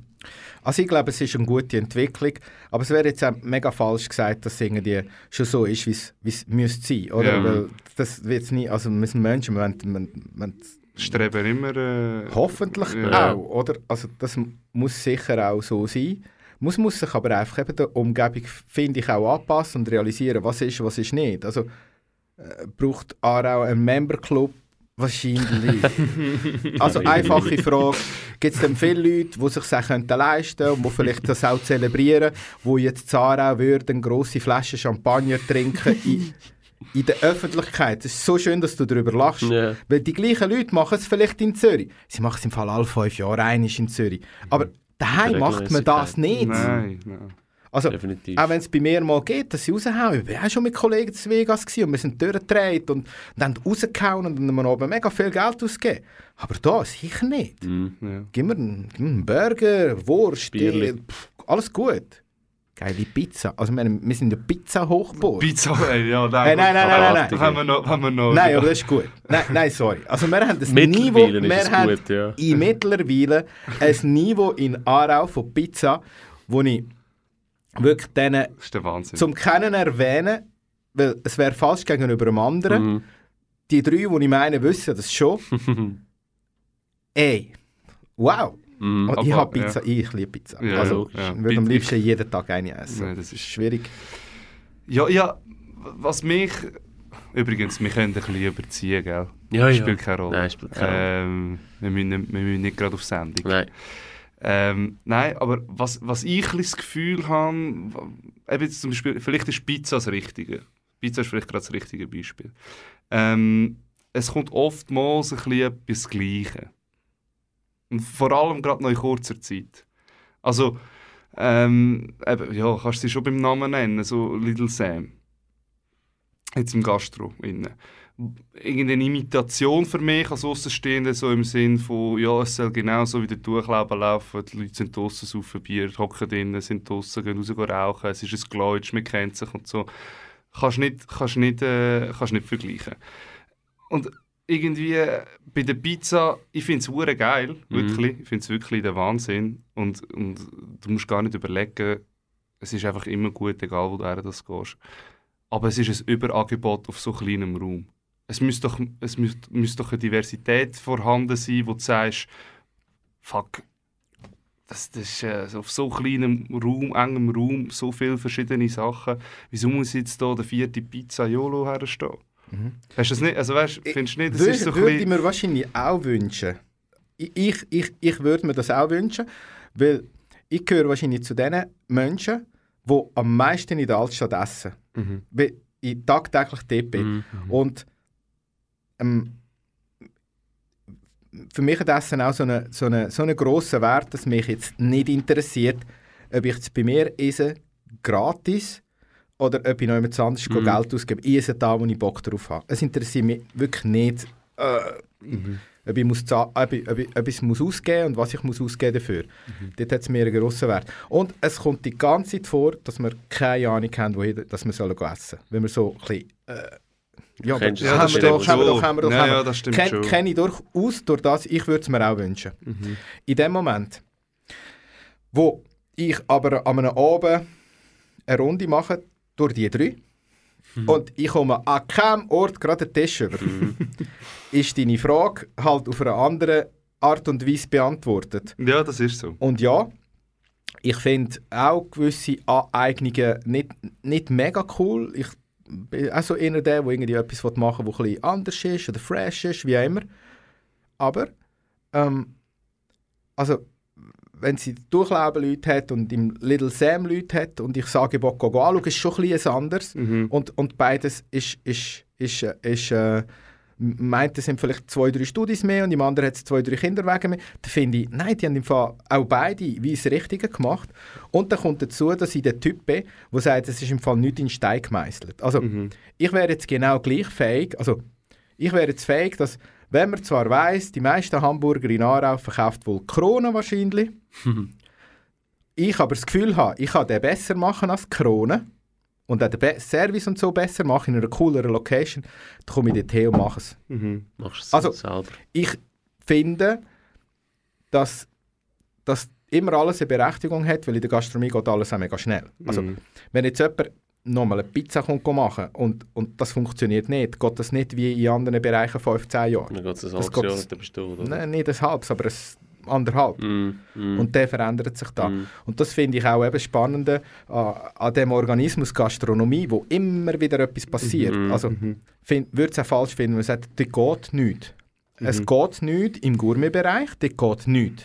Also ich glaube, es ist eine gute Entwicklung, aber es wäre jetzt auch mega falsch gesagt, dass es irgendwie schon so ist, wie es- wie es müsste sein, oder? Ja. Weil das wird nie, also wir sind Menschen, wir wollen, wir wollen Streben immer... Äh, Hoffentlich Ja. auch, oder? Also das muss sicher auch so sein. Muss, muss sich aber einfach eben der Umgebung, finde ich, auch anpassen und realisieren, was ist, was ist nicht. Also äh, braucht Aarau einen Memberclub? Wahrscheinlich. (laughs) also einfache Frage, gibt es denn viele Leute, die sich das könnten leisten und die vielleicht das auch zelebrieren, die jetzt Aarau würden grosse Flaschen Champagner trinken in, in der Öffentlichkeit. Es ist so schön, dass du darüber lachst. Ja. Weil die gleichen Leute machen es vielleicht in Zürich. Sie machen es im Fall alle fünf Jahre einig in Zürich. Aber daheim macht man das nicht. Nein, nein. Also, Definitiv. auch wenn es bei mir mal geht, dass sie raushauen. Ich war auch schon mit Kollegen zu Vegas gewesen und wir sind durchgedreht und, und haben rausgehauen und dann haben wir oben mega viel Geld ausgegeben. Aber da sicher nicht. Mhm. Ja. Gib mir einen, Burger, Wurst, Bierli. äh, pff, alles gut. Geile Pizza. Also wir, wir sind eine Pizza-Hochburg. Pizza, ja, Hey, nein, nein, nein, nein, nein. Wenn wir noch, wenn wir noch Nein, aber das ist gut. Nein, nein sorry. Also wir haben das Niveau, Mittlerweile ist es wir haben gut, ja. in mittlerweile ein Niveau in Aarau von Pizza, wo ich wirklich denen Das ist der Wahnsinn. zum Kennen erwähnen, weil es wäre falsch gegenüber einem anderen. Mhm. Die drei, die ich meine, wissen das schon. (laughs) Ey, wow. Mhm. Und ich habe Pizza, ich liebe Pizza. Ja, also ja. ich würde am liebsten jeden Tag eine essen. Nein, das ist- schwierig. Ja, ja, was mich... Übrigens, wir können ein bisschen überziehen, gell? Ja, ja. Spielt keine Rolle. Nein, spielt keine Rolle. Ähm, wir, müssen, nicht- wir müssen nicht gerade auf Sendung. Nein. Ähm, nein, aber was, was ich das Gefühl habe, eben zum Beispiel, vielleicht ist Pizza das Richtige. Pizza ist vielleicht gerade das richtige Beispiel. Ähm, es kommt oftmals ein bisschen etwas Gleiche. Vor allem gerade noch in kurzer Zeit. Also, ähm, eben, ja, kannst du sie schon beim Namen nennen, so Little Sam. Jetzt im Gastro. Innen. Irgendeine Imitation für mich als Außenstehender, so im Sinn von, ja, es soll genauso wie der Tuchlauben laufen, die Leute sind draussen, saufen Bier, hocken drinnen, sind draussen, gehen raus rauchen, es ist ein Gleutsch, man kennt sich und so. Kannst nicht, kannst nicht, äh, kannst nicht vergleichen. Und irgendwie äh, bei der Pizza, ich finde es geil, wirklich. Ich finde es wirklich der Wahnsinn. Und, und du musst gar nicht überlegen, es ist einfach immer gut, egal wo du her das gehst. Aber es ist ein Überangebot auf so kleinem Raum. Es müsste doch, es müsste, müsste doch eine Diversität vorhanden sein, wo du sagst, fuck, das, das ist äh, auf so kleinem Raum, engem Raum, so viele verschiedene Sachen. Wieso muss jetzt hier der vierte Pizza Yolo herstehen? Hast du das nicht? Also weißt, findest du nicht, das Würde, ist so würde ich bisschen... mir wahrscheinlich auch wünschen. Ich, ich, ich, ich würde mir das auch wünschen, weil ich gehöre wahrscheinlich zu den Menschen, die am meisten in der Altstadt essen. Mhm. Weil ich tagtäglich dort bin. Mhm. Und ähm, für mich hat Essen auch so einen so eine, so eine grossen Wert, dass mich jetzt nicht interessiert, ob ich jetzt bei mir esse, gratis, oder ob ich noch jemand anderes Mhm. Geld ausgebe. Ich esse da, wo ich Bock drauf habe. Es interessiert mich wirklich nicht, äh, ob, ich muss ob, ich, ob, ich, ob ich es muss ausgeben und was ich muss ausgeben dafür. Dort hat es mir einen grossen Wert. Und es kommt die ganze Zeit vor, dass wir keine Ahnung haben, wohin dass wir sollen essen sollen. Wenn wir so ein bisschen... Äh, ja, aber Ja, haben wir doch, haben wir schon. doch, haben wir doch, Ja, ja, das stimmt Ken, schon. Kenne ich durchaus durch das, ich würde es mir auch wünschen. Mhm. In dem Moment, wo ich aber an einem Abend eine Runde mache, durch die drei, Mhm. und ich komme an keinem Ort gerade den Tisch über, ist deine Frage halt auf eine andere Art und Weise beantwortet. Ja, das ist so. Und ja, ich finde auch gewisse Aneignungen nicht, nicht mega cool. Ich bin auch so einer der, der irgendwie etwas machen will, ein bisschen anders ist oder fresh ist, wie auch immer. Aber, ähm, also, wenn sie Durchlauben Leute hat und im Little Sam Leute hat und ich sage, ich will anschauen, ist schon bisschen anders. Mhm. Und, und beides ist, ist, ist, ist äh, meint, es sind vielleicht zwei, drei Studis mehr und im anderen hat es zwei, drei Kinderwege mehr. Da finde ich, nein, die haben im Fall auch beide wie das Richtige gemacht. Und dann kommt dazu, dass ich der Typ bin, der sagt, es ist im Fall nicht in Stein gemeißelt. Also, Mhm. ich wäre jetzt genau gleich fähig, also ich wäre jetzt fähig, dass, wenn man zwar weiss, die meisten Hamburger in Aarau verkauft wohl Krone wahrscheinlich, (laughs) ich aber das Gefühl habe, ich kann den besser machen als Krone und auch den Be Service und so besser machen in einer cooleren Location, dann komme ich dort her und mache es. Mhm. Machst es Also- selber. Ich finde, dass, dass immer alles eine Berechtigung hat, weil in der Gastronomie geht alles auch mega schnell. Also, Mhm. wenn jetzt jemand nochmal eine Pizza kommt machen und, und das funktioniert nicht, geht das nicht wie in anderen Bereichen 15 Jahre. Dann geht es ein Das halbes Jahr dann bist du, oder? Nein, nicht ein halbes, aber ein anderthalb. Mm, mm, Und der verändert sich da. mm. Und das finde ich auch eben spannend an, an dem Organismus Gastronomie, wo immer wieder etwas passiert. Mhm. Also Mhm. würde es auch falsch finden, wenn man sagt, dort geht nichts. Es Mhm. geht nichts im Gourmet-Bereich, dort geht nichts.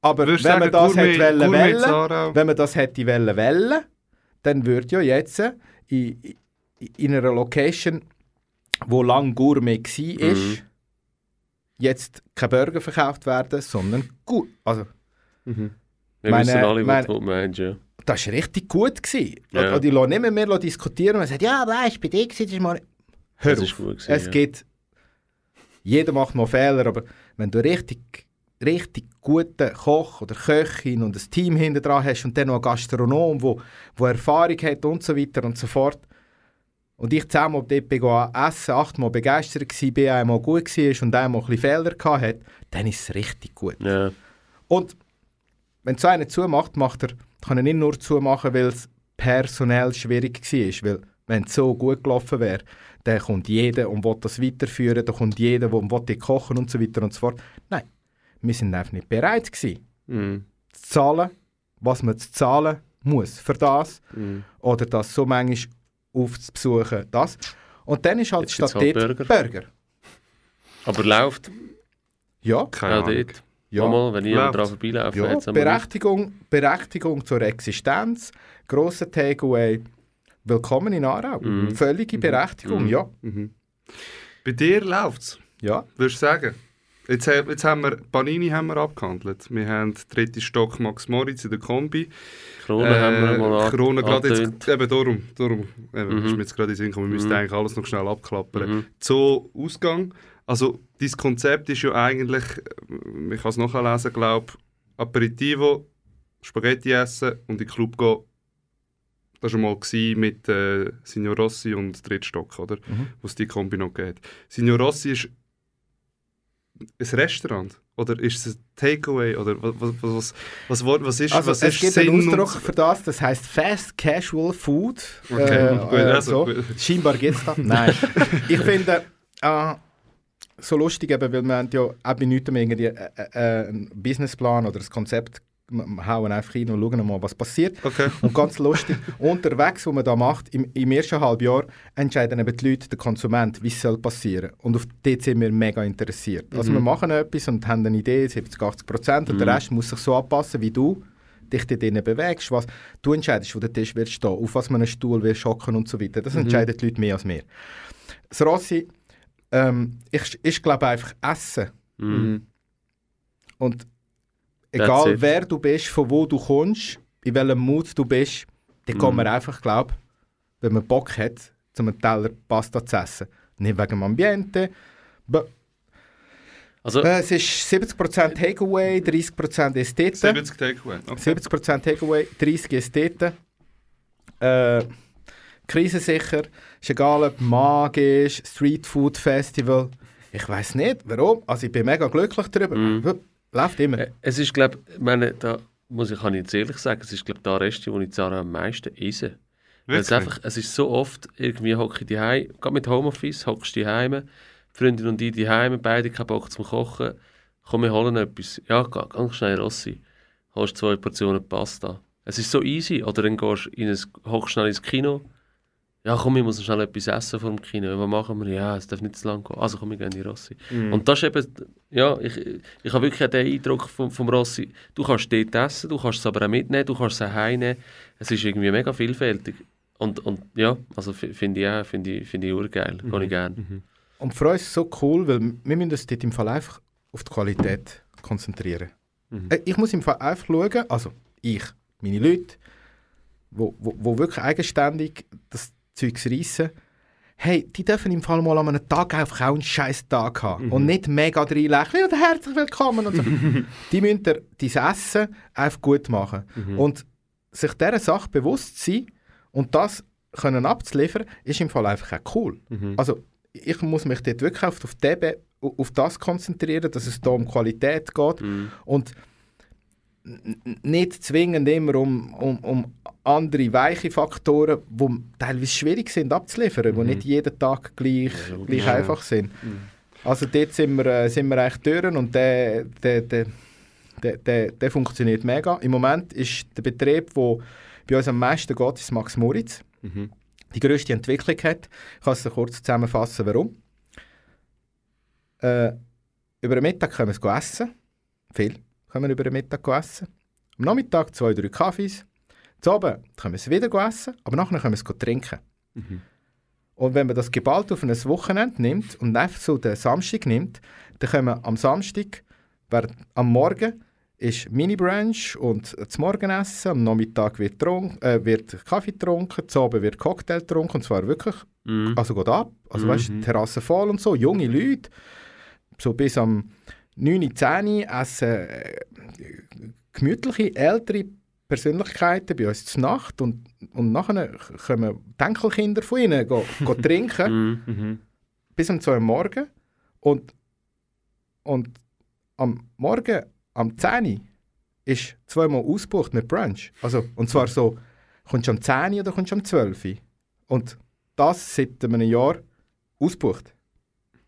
Aber wenn man sagen, das Gourmet- hätte wollen, wollen, wenn man das hätte wollen, wollen, dann würde ja jetzt in, in einer Location, wo lang Gourmet war, Mhm. Jetzt kein Burger verkauft werden, sondern gut. Also, Wir Meine- wissen alle, meine- was du meinst, ja. das war richtig gut. Gewesen. Ja. Und die lassen nicht mehr, mehr diskutieren und sagen, ja, weißt du, bei dir war das mal... Hör Das auf. gewesen, es ja. gibt... Jeder macht mal Fehler, aber wenn du richtig, richtig guten Koch oder Köchin und ein Team hinter dran hast und dann noch einen Gastronom, wo, wo Erfahrung hat und so weiter und so fort, und ich zehnmal dort essen, achtmal begeistert war, bin einmal gut war und einmal ein bisschen Fehler hatte, dann ist es richtig gut. Ja. Und wenn so einer zumacht, macht er, kann er nicht nur zumachen, weil es personell schwierig war. Weil wenn es so gut gelaufen wäre, dann kommt jeder und will das weiterführen, dann kommt jeder, der will die kochen und so weiter und so fort. Nein, wir sind einfach nicht bereit gewesen, Mhm. zu zahlen, was man zu zahlen muss für das. Mhm. Oder das so manchmal aufzubesuchen, das. Und dann ist halt statt halt dort Burger. Burger. Aber läuft Ja, Keine auch Ahnung. dort. ja. Mal, wenn jemand dran vorbeilauft, Ja, Berechtigung, Berechtigung zur Existenz, grosser Takeaway. Willkommen in Aarau. Mhm. Völlige Berechtigung, Mhm. ja. Mhm. Bei dir läuft es, ja. würdest du sagen? Jetzt, jetzt haben wir Panini haben wir abgehandelt. Wir haben den dritten Stock Max Moritz in der Kombi. Krone haben wir mal an- Krone gerade jetzt, eben darum, darum eben, Mhm. ist mir jetzt gerade in Sinn gekommen, wir müssten Mhm. eigentlich alles noch schnell abklappern. Mhm. So Ausgang, also dieses Konzept ist ja eigentlich, äh, ich kann es nachlesen, glaube Aperitivo, Spaghetti essen und in den Club gehen. Das war schon mal gewesen mit äh, Signor Rossi und Drittstock, oder? Mhm. Wo es die Kombi noch geht. Signor Rossi ist ein Restaurant? Oder ist es ein Takeaway? Oder was, was, was, was, was, ist, Also was es ist gibt Sinn einen Ausdruck für das, das heißt Fast Casual Food. Okay, Äh, gut, äh, also so. Scheinbar gibt es das. (laughs) Nein. ich finde, äh, so lustig, eben, weil wir haben ja auch bei nichts mehr irgendwie äh, äh, einen Businessplan oder ein Konzept hauen einfach rein und schauen mal, was passiert. Okay. Und ganz lustig, (laughs) unterwegs, was man da macht, im, im ersten Halbjahr entscheiden eben die Leute, der Konsument, wie es soll passieren. Und auf dort sind wir mega interessiert. Also Mhm. wir machen etwas und haben eine Idee, 70, 80 Prozent, und der Mhm. Rest muss sich so anpassen, wie du dich dort drinnen bewegst, was du entscheidest, wo der Tisch wird stehen, auf was man einen Stuhl will schocken und so weiter. Das Mhm. entscheiden die Leute mehr als wir. Das Rossi ähm, ist, ist glaube ich, einfach Essen. Mhm. Und egal it. wer du bist, von wo du kommst, in welchem Mut du bist, dann kann man einfach, glaube wenn man Bock hat, zum einen Teller Pasta zu essen. Nicht wegen dem Ambiente. Also, Äh, es ist 70% Takeaway, 30% Ästheten. 70 Takeaway. Okay. 70% Takeaway, 30% Ästheten. Äh, krisensicher. Ist egal, ob magisch, Street Food Festival. Ich weiß nicht, warum. Also ich bin mega glücklich darüber. Mhm. Läuft immer. äh, es ist, glaube ich, meine, da muss ich, kann ich jetzt ehrlich sagen, es ist, glaube ich, der Rest, wo ich Zara am meisten esse. Es, einfach, es ist so oft, irgendwie hocke ich daheim, gerade mit Homeoffice, hockst du daheim, die Freundin und ich daheim, beide keinen Bock zum Kochen, komm, wir holen etwas. Ja, ga- ganz schnell Rossi, holst zwei Portionen Pasta. Es ist so easy. Oder dann gehst du in ein, hockst schnell ins Kino, ja komm, ich muss schnell etwas essen vor dem Kino. Was machen wir? Ja, es darf nicht zu lang gehen. Also komm, wir gehen in die Rossi. Mhm. Und das ist eben, ja, ich, ich habe wirklich den Eindruck vom, vom Rossi, du kannst dort essen, du kannst es aber auch mitnehmen, du kannst es auch heimnehmen. Es ist irgendwie mega vielfältig. Und, und ja, also finde ich auch, finde ich, finde ich urgeil, kann ich gerne. Und für uns ist es so cool, weil wir müssen uns dort im Fall einfach auf die Qualität konzentrieren. Mhm. Äh, Ich muss im Fall einfach schauen, also ich, meine Leute, wo, wo, wo wirklich eigenständig das Zeugs reissen, hey, die dürfen im Fall mal an einem Tag einfach auch einen scheiß Tag haben und nicht mega reinlächeln, ja, herzlich willkommen und so. (laughs) die müssen dir dein Essen einfach gut machen. Und sich dieser Sache bewusst sein und das können abzuliefern, ist im Fall einfach auch cool. Also ich muss mich dort wirklich auf, auf, Be- auf das konzentrieren, dass es da um Qualität geht Mhm. und nicht zwingend immer um, um, um andere weiche Faktoren, die teilweise schwierig sind abzuliefern, die nicht jeden Tag gleich, logisch. gleich Ja. einfach sind. Also dort sind wir, äh, sind wir eigentlich durch und der, der, der, der, der, der funktioniert mega. Im Moment ist der Betrieb, der bei uns am meisten geht, ist Max Moritz. Mhm. Die grösste Entwicklung hat. Ich kann es kurz zusammenfassen, warum. Äh, über den Mittag können wir es essen. Viel können wir über den Mittag essen. Am Nachmittag zwei, drei Kaffees. Zu Abend können wir es wieder essen, aber nachher können wir es trinken. Mhm. Und wenn man das geballt auf ein Wochenende nimmt und einfach so den Samstag nimmt, dann können wir am Samstag, während, am Morgen, ist Mini-Brunch und das Morgenessen, am Nachmittag wird, trunk, äh, wird Kaffee getrunken, zu Abend wird Cocktail getrunken, und zwar wirklich, Mhm. also geht ab, also Mhm. weißt Terrasse voll und so, junge Leute, so bis am 9, 10 essen äh, gemütliche, ältere Persönlichkeiten bei uns zur Nacht und, und nachher kommen Enkelkinder von ihnen go, go (laughs) trinken Mhm. Mhm. bis um 2 Uhr morgen und, und am Morgen, am 10 Uhr, ist zweimal ausgebucht mit Brunch. Also, und zwar so, kommst du am 10 Uhr oder kommst du am 12 Uhr? Und das seit einem Jahr ausgebucht.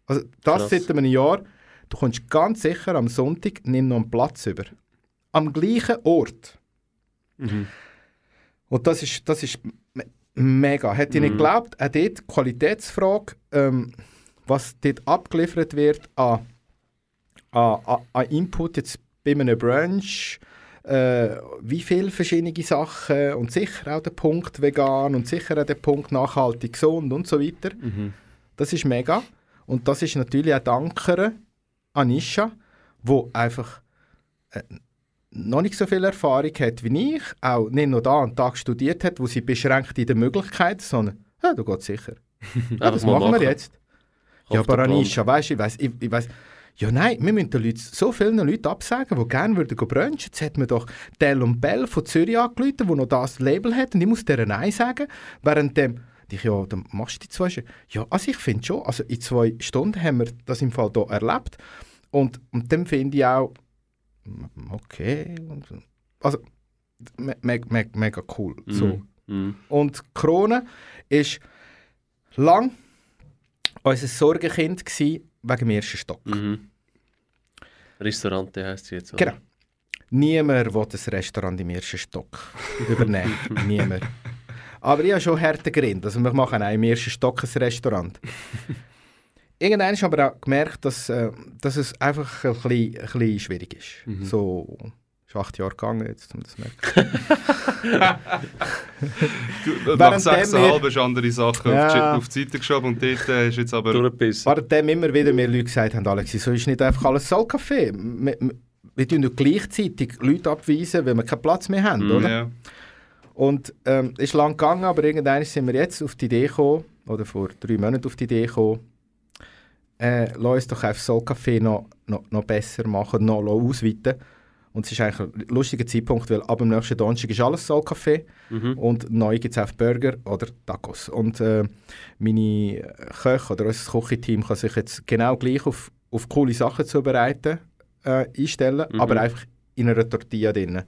Also das Krass. seit einem Jahr, du kommst ganz sicher am Sonntag nicht noch einen Platz über. Am gleichen Ort. Mhm. Und das ist, das ist me- mega. Hätte ich nicht Mhm. geglaubt, auch dort die Qualitätsfrage, ähm, was dort abgeliefert wird an, an, an, Input jetzt bei einem Brunch, äh, wie viele verschiedene Sachen und sicher auch der Punkt vegan und sicher auch der Punkt nachhaltig gesund und so weiter. Mhm. Das ist mega. Und das ist natürlich auch Danke an Isha, wo einfach äh, noch nicht so viel Erfahrung hat wie ich, auch nicht nur da einen Tag studiert hat, wo sie beschränkt in den Möglichkeiten, sondern ja, du geht sicher. (laughs) Ja, das machen wir jetzt. Ja, Auf den aber. Anisha, weißt du, ich weiss, ich, ich weiss, ja nein, wir müssen den Leuten, so vielen Leuten absagen, die gerne würden brunchen. Jetzt hat mir doch Del und Bell von Zürich angerufen, die noch das Label hat und ich muss deren Nein sagen, während dem ich, ja, dann machst du die zwei Stunden. Ja, also ich finde schon, also in zwei Stunden haben wir das im Fall hier erlebt und, und dann finde ich auch, mm, okay, also me me me mega cool. So. Mhm. Und Krone ist lang unser Sorgenkind gsi wegen dem ersten Stock. Mhm. Restaurante heisst sie jetzt. Genau. Niemand will das Restaurant im ersten Stock (laughs) übernehmen. Niemand. Aber ich habe schon harte Gründe. Also wir machen auch im ersten Stock ein Restaurant. Irgendwann habe ich aber auch gemerkt, dass, äh, dass es einfach ein bisschen, ein bisschen schwierig ist. So, ist acht Jahre gegangen jetzt, um das zu merken. Du, (laughs) nach Während sechs dem wir- halb hast du andere Sachen Ja. auf, die, Seite geschoben und dort äh, ist jetzt aber... Durchgebissen. Währenddem immer wieder mir Leute gesagt haben, Alex, so ist nicht einfach alles Soulcafé. Wir, wir, wir tun nicht gleichzeitig Leute abweisen, weil wir keinen Platz mehr haben, Mhm. oder? Ja. Und ähm, ist lang gegangen, aber irgendwann sind wir jetzt auf die Idee gekommen, oder vor drei Monaten auf die Idee gekommen, äh, lass uns doch einfach Soul Café noch, noch, noch besser machen, noch ausweiten. Und es ist eigentlich ein lustiger Zeitpunkt, weil ab dem nächsten Donnerstag ist alles Soul Café Mhm. und neu gibt es auch Burger oder Tacos. Und äh, meine Köche oder unser Kocheteam kann sich jetzt genau gleich auf, auf coole Sachen zubereiten äh, einstellen, Mhm. aber einfach in einer Tortilla drin.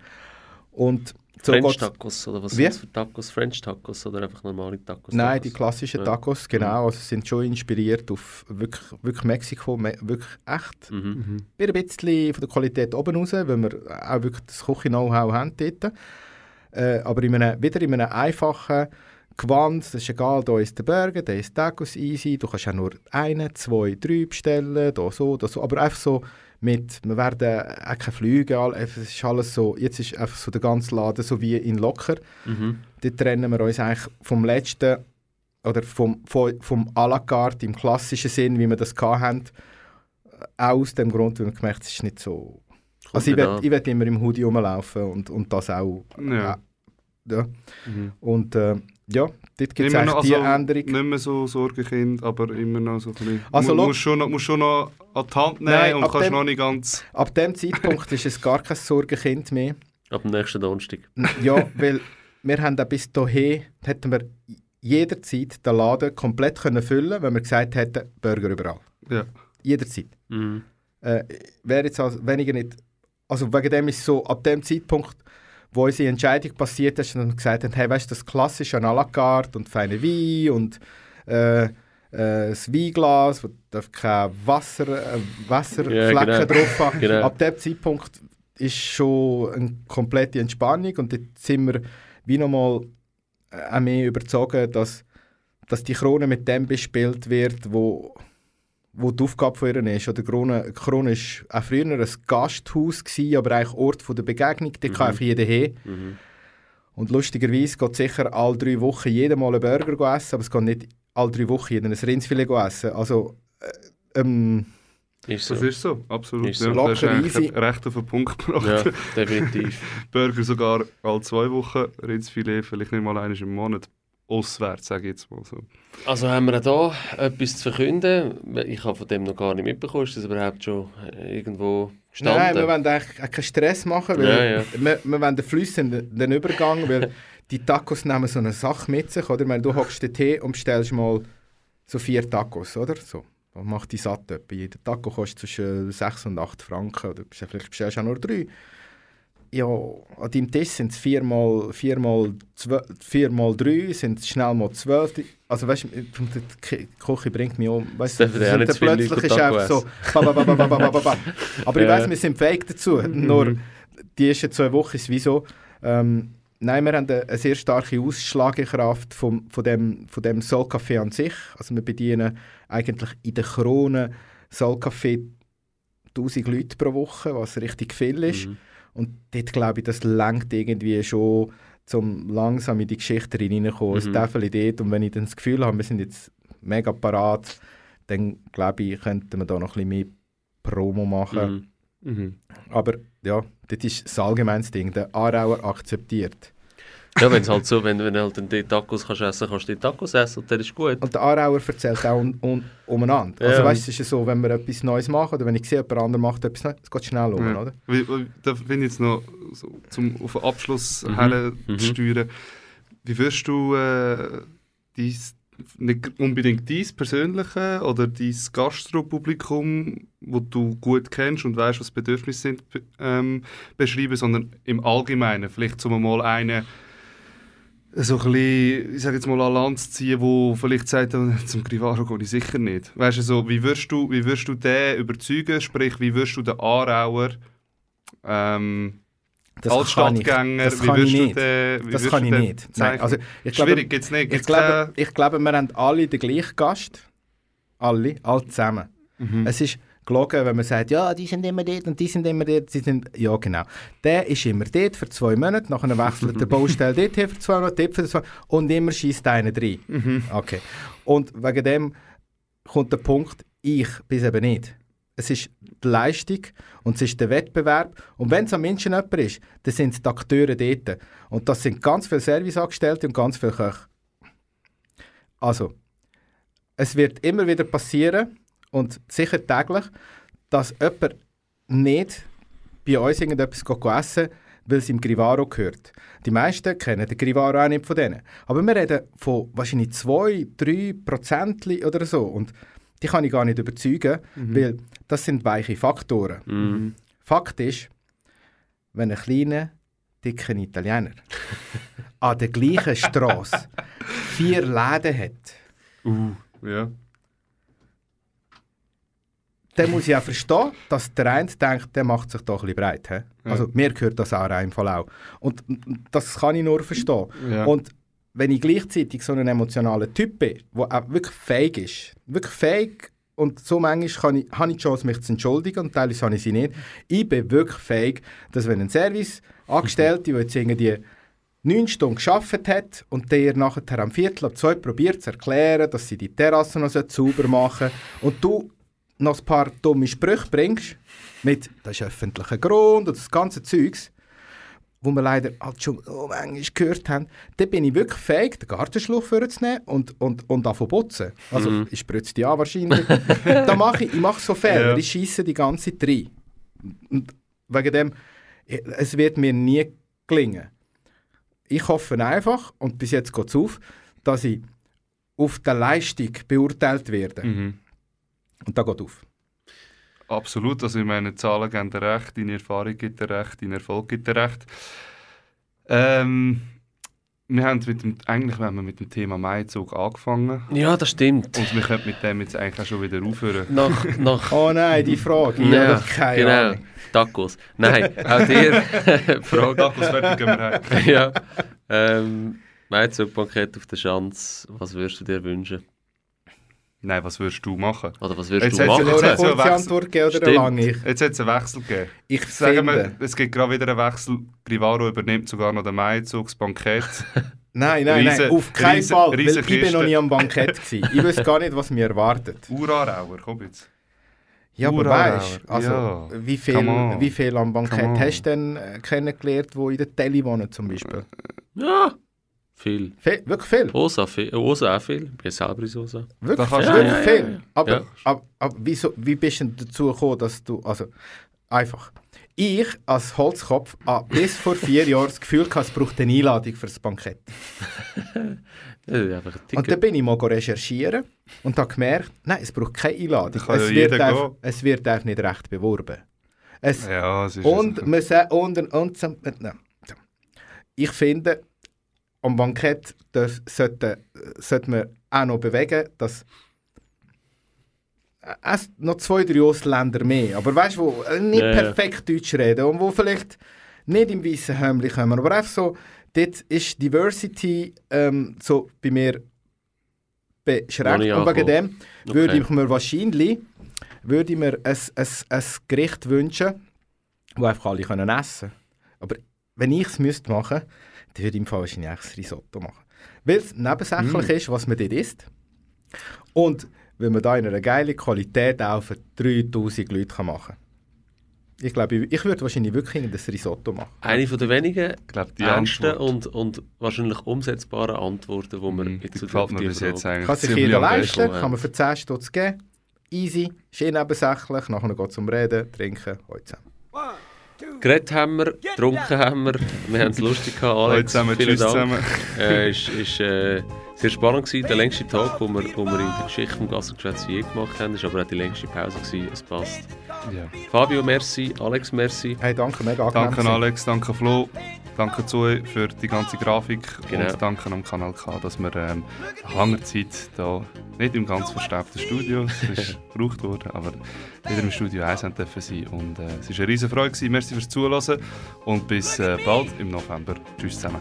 Und so French Tacos oder was Wie? sind für Tacos? French Tacos oder einfach normale Tacos? Nein, Tacos? die klassischen Ja. Tacos, genau. Also sind schon inspiriert auf wirklich, wirklich Mexiko, me wirklich echt. Mhm. Ein bisschen von der Qualität oben raus, weil wir auch wirklich das Küche-Know-how haben dort. Äh, aber in einem, wieder in einem einfachen Gewand, das ist egal, da ist der Burger, da ist Tacos easy, du kannst auch nur einen, zwei, drei bestellen, da so, da so, aber einfach so mit, wir werden auch keine Flüge, es ist alles so, jetzt ist einfach so der ganze Laden so wie in locker. Mhm. Dort trennen wir uns eigentlich vom letzten oder vom, vom, vom à la carte im klassischen Sinn, wie wir das hatten, auch aus dem Grund, weil wir gemerkt haben, es ist nicht so... Also ich will, ich will immer im Hoodie rumlaufen und, und das auch. Ja. Äh, ja. Mhm. Und äh, ja, dort gibt es also, Änderung. Nicht mehr so Sorgenkind, aber immer noch so ein bisschen... Also, mu lo- musst, schon noch, musst schon noch an die Hand nehmen Nein, und ab kannst dem- noch nicht ganz... Ab dem Zeitpunkt ist es gar kein Sorgenkind mehr. Ab dem nächsten Donnerstag. Ja, weil wir haben auch bis dahin, hätten wir jederzeit den Laden komplett können füllen wenn wir gesagt hätten, Burger überall. Ja. Jederzeit. Mhm. äh, wäre jetzt also weniger nicht. Also wegen dem ist so, ab dem Zeitpunkt, wo unsere Entscheidung passiert ist, und gesagt haben, hey, weißt du, das klassische an à la carte und feine Wein und äh, äh, das Weinglas, wo darf kein Wasser, äh, Wasserflecken Ja, genau. drauf haben. Genau. Ab dem Zeitpunkt ist schon eine komplette Entspannung und jetzt sind wir wie nochmal äh, auch mehr überzogen, dass, dass die Krone mit dem bespielt wird, wo wo die Aufgabe von ihr ist. Oder Krone, Krone war auch früher ein Gasthaus, gewesen, aber eigentlich Ort von der Begegnung. Da kann einfach jeder hin. Mhm. Und lustigerweise geht sicher alle drei Wochen jeder mal einen Burger essen, aber es geht nicht alle drei Wochen jeden ein Rindsfilet essen. Also, äh, ähm, Ist so. Das ist so, absolut. Ist so. Ja, das ist Locker, easy. recht auf den Punkt gebracht. Ja, (laughs) definitiv. Burger sogar alle zwei Wochen, Rindsfilet vielleicht nicht mal einmal im Monat. Auswärts, sage ich jetzt mal so. Also haben wir da etwas zu verkünden? Ich habe von dem noch gar nicht mitbekommen. Ist das überhaupt schon irgendwo gestanden? Nein, wir wollen eigentlich keinen Stress machen, weil Ja, ja. Wir, wir wollen den flüssenden den Übergang, weil die Tacos nehmen so eine Sache mit sich, oder? Ich meine, du hockst den Tee und bestellst mal so vier Tacos, oder? So. Dann macht die satt etwa. Jeder Taco kostet zwischen 6 und 8 Franken, oder vielleicht bestellst du auch nur drei. Ja, an deinem Tisch sind es vier mal, vier mal, sind es schnell mal zwölf. Also weißt du, die Küche bringt mich um. Weißt du, viele Leute plötzlich ist einfach so. ba, ba, ba. (laughs) Aber ich weiss, wir sind fähig dazu. (laughs) Nur die ersten zwei Wochen ist es wie so. Ähm, nein, wir haben eine, sehr starke Ausschlagekraft vom, von dem, von dem Soul Café an sich. Also wir bedienen eigentlich in der Krone Soul Café 1000 Leute pro Woche, was richtig viel ist. Mhm. Und dort glaube ich, das lenkt irgendwie schon, um langsam in die Geschichte reinzukommen. Mhm. Täfeli dort. Und wenn ich dann das Gefühl habe, wir sind jetzt mega parat, dann glaube ich, könnten wir da noch ein bisschen mehr Promo machen. Mhm. Mhm. Aber ja, das ist das allgemeine Ding. Der Aarauer akzeptiert. Ja, wenn es halt so, wenn, wenn du halt die Tacos kannst essen, kannst du die Tacos essen und dann ist gut. Und der Aarauer erzählt auch un, un, umeinander. Also Ja. weißt du, es ist ja so, wenn wir etwas Neues machen oder wenn ich sehe, jemand anderes macht etwas Neues, es geht schnell um, Ja. oder? Da bin ich jetzt noch so, zum auf den Abschluss Mhm. mhm. Mhm. steuern. Wie wirst du äh, dies, nicht unbedingt dies persönliche oder dein Gastropublikum, wo du gut kennst und weißt, was Bedürfnisse sind, ähm, beschreiben, sondern im Allgemeinen vielleicht zum mal einen so ein bisschen, ich sage jetzt mal, an Land zu ziehen, wo vielleicht sagt, äh, zum Grivaro gehe ich sicher nicht. Weißt du, wie wirst du, wie wirst du den überzeugen, sprich, wie wirst du den Aarauer ähm, Das als kann ich. Das kann ich nicht. den, Das kann ich nicht. Nein, also ich glaube, Schwierig gibt es nicht. ich, Gibt's glaube, ich glaube, wir haben alle den gleichen Gast. Alle, alle zusammen. Mhm. Es ist gelogen, wenn man sagt, ja, die sind immer dort und die sind immer dort. Die sind, ja, genau. Der ist immer dort für zwei Monate, nachher wechselt der (laughs) Baustelle dort für zwei Monate, dort für zwei und immer schießt einer rein. Mhm. Okay. Und wegen dem kommt der Punkt, ich bin es eben nicht. Es ist die Leistung und es ist der Wettbewerb. Und wenn es am Menschen jemand ist, dann sind es die Akteure dort. Und das sind ganz viele Serviceangestellte und ganz viele Köche. Also, es wird immer wieder passieren und sicher täglich, dass jemand nicht bei uns irgendetwas essen weil es im Grivaro gehört. Die meisten kennen den Grivaro auch nicht von denen. Aber wir reden von wahrscheinlich 2, 3 Prozent oder so. Und die kann ich gar nicht überzeugen, weil das sind weiche Faktoren. Mhm. Fakt ist, wenn ein kleiner, dicker Italiener (laughs) an der gleichen Straße vier Läden hat, Uh, ja. dann muss ich auch verstehen, dass der eine denkt, der macht sich doch ein bisschen breit. He? Also mir gehört das auch im Fall auch. Und und das kann ich nur verstehen. Ja. Und wenn ich gleichzeitig so ein emotionaler Typ bin, der auch wirklich fähig ist, wirklich fähig und so manchmal ich, habe ich die Chance, mich zu entschuldigen und teilweise habe ich sie nicht. Ich bin wirklich fähig, dass wenn ein Service-Angestellte, der jetzt irgendwie neun Stunden gearbeitet hat und der nachher am Viertel ab zwei probiert zu erklären, dass sie die Terrasse noch sauber machen sollen und du noch ein paar dumme Sprüche bringst, mit «das ist öffentlicher Grund» und das ganze Zeugs, wo wir leider halt schon oh, manchmal gehört haben, dann bin ich wirklich fähig, den Gartenschlauch vorzunehmen und, und, und zu putzen. Also, Mhm. ich spritze die an wahrscheinlich. (laughs) da mache ich, ich mache so Fehler, Ja. ich schieße die ganze Zeit rein. Und wegen dem, es wird mir nie gelingen. Ich hoffe einfach, und bis jetzt geht es auf, dass ich auf der Leistung beurteilt werde. Mhm. Und da geht auf. Absolut, also ich meine, Zahlen geben dir recht, deine Erfahrung gibt dir recht, dein Erfolg gibt dir recht. Ähm, wir haben mit dem, eigentlich haben wir mit dem Thema Maizug angefangen Ja, das stimmt. und wir können mit dem jetzt eigentlich auch schon wieder aufhören. Nach, nach Oh nein, die Frage. Ich Ja, habe keine genau. Ahnung. Tacos. Nein, auch dir (laughs) Frage. Tacos fertig, gehen wir heim. (laughs) ja. Ähm, Maizug-Paket auf der Schanze. Was würdest du dir wünschen? Nein, was würdest du machen? Oder was würdest Jetzt du machen? jetzt Eine hat sie- kurze Wechsel. Antwort geben oder Stimmt. eine lange? Ich, Jetzt hat es einen Wechsel gegeben. ich Sagen finde, wir, es gibt gerade wieder einen Wechsel. Grivaro übernimmt sogar noch den Maizug, das Bankett. (laughs) Nein, nein, Riesen- nein, auf keinen riesen- Fall, weil riesen ich bin noch nie am Bankett gewesen. Ich weiß gar nicht, was mir erwartet. (laughs) Urarauer, komm jetzt. Ja, aber weißt du, also, ja. wie, viel, Come on. wie viel am Bankett hast du denn äh, kennengelernt, die in der Tele wohnen zum Beispiel? Ja, viel. Viel, wirklich viel. Osa, viel. Osa auch viel. Ich bin selber in Osa. Wirklich, wirklich Ja, ja, viel. ja, ja. Aber, Ja. aber, aber wieso, wie bist du dazu gekommen, dass du, also, einfach. Ich als Holzkopf habe bis vor vier Jahren das Gefühl gehabt, es braucht eine Einladung für das Bankett. (laughs) Das ist einfach ein Und dann bin ich mal recherchieren und habe gemerkt, nein, es braucht keine Einladung. Es ja wird, einfach, es wird einfach nicht recht beworben. Es, Ja, es ist und, man sagt, und, und, und. So. Ich finde, am Bankett das sollte, sollte man auch noch bewegen, dass es noch zwei, drei Ausländer mehr, aber weißt du, wo nicht Ja, ja. perfekt Deutsch reden und wo vielleicht nicht im weißen Hemd kommen, aber einfach so, dort ist Diversity ähm, so bei mir beschränkt nicht und wegen dem Okay. würde ich mir wahrscheinlich würde ich mir ein, ein, ein Gericht wünschen, das einfach alle können essen können. Aber wenn ich es müsste machen, dann würde ich im Fall wahrscheinlich das Risotto machen. Weil es nebensächlich ist, was man dort isst. Und weil man da in einer geilen Qualität auch für 3000 Leute kann machen kann. Ich glaube, ich, würde wahrscheinlich wirklich das Risotto machen. Eine von der wenigen Ich glaube, die ernsten und, und wahrscheinlich umsetzbaren Antworten, die wir Mhm, jetzt eigentlich Kann sich jeder leisten, kann man für 10 Stutz geben. Easy, ist eh nebensächlich, nachher geht es um Reden, Trinken, heute zusammen. Geredet haben wir, getrunken haben wir, wir haben es lustig gehabt, Hallo Alex. zusammen, vielen tschüss Dank. zusammen. Äh, ist, ist äh, sehr spannend gewesen, der längste Tag, den wir, wo wir in der Geschichte vom Gassengeschwätz je gemacht haben. Es war aber auch die längste Pause, gewesen. es passt. Ja. Fabio, merci, Alex, merci. Hey, danke, mega angenehm. Danke. Alex, danke Flo, danke Zoe für die ganze Grafik Genau. und danke am Kanal K, dass wir ähm, nach langer Zeit da nicht im ganz verstaubten Studio, (laughs) es ist gebraucht worden, aber wieder im Studio 1 haben dürfen sein und äh, es war eine riesen Freude gewesen. Merci fürs Zuhören und bis äh, bald im November. Tschüss zusammen.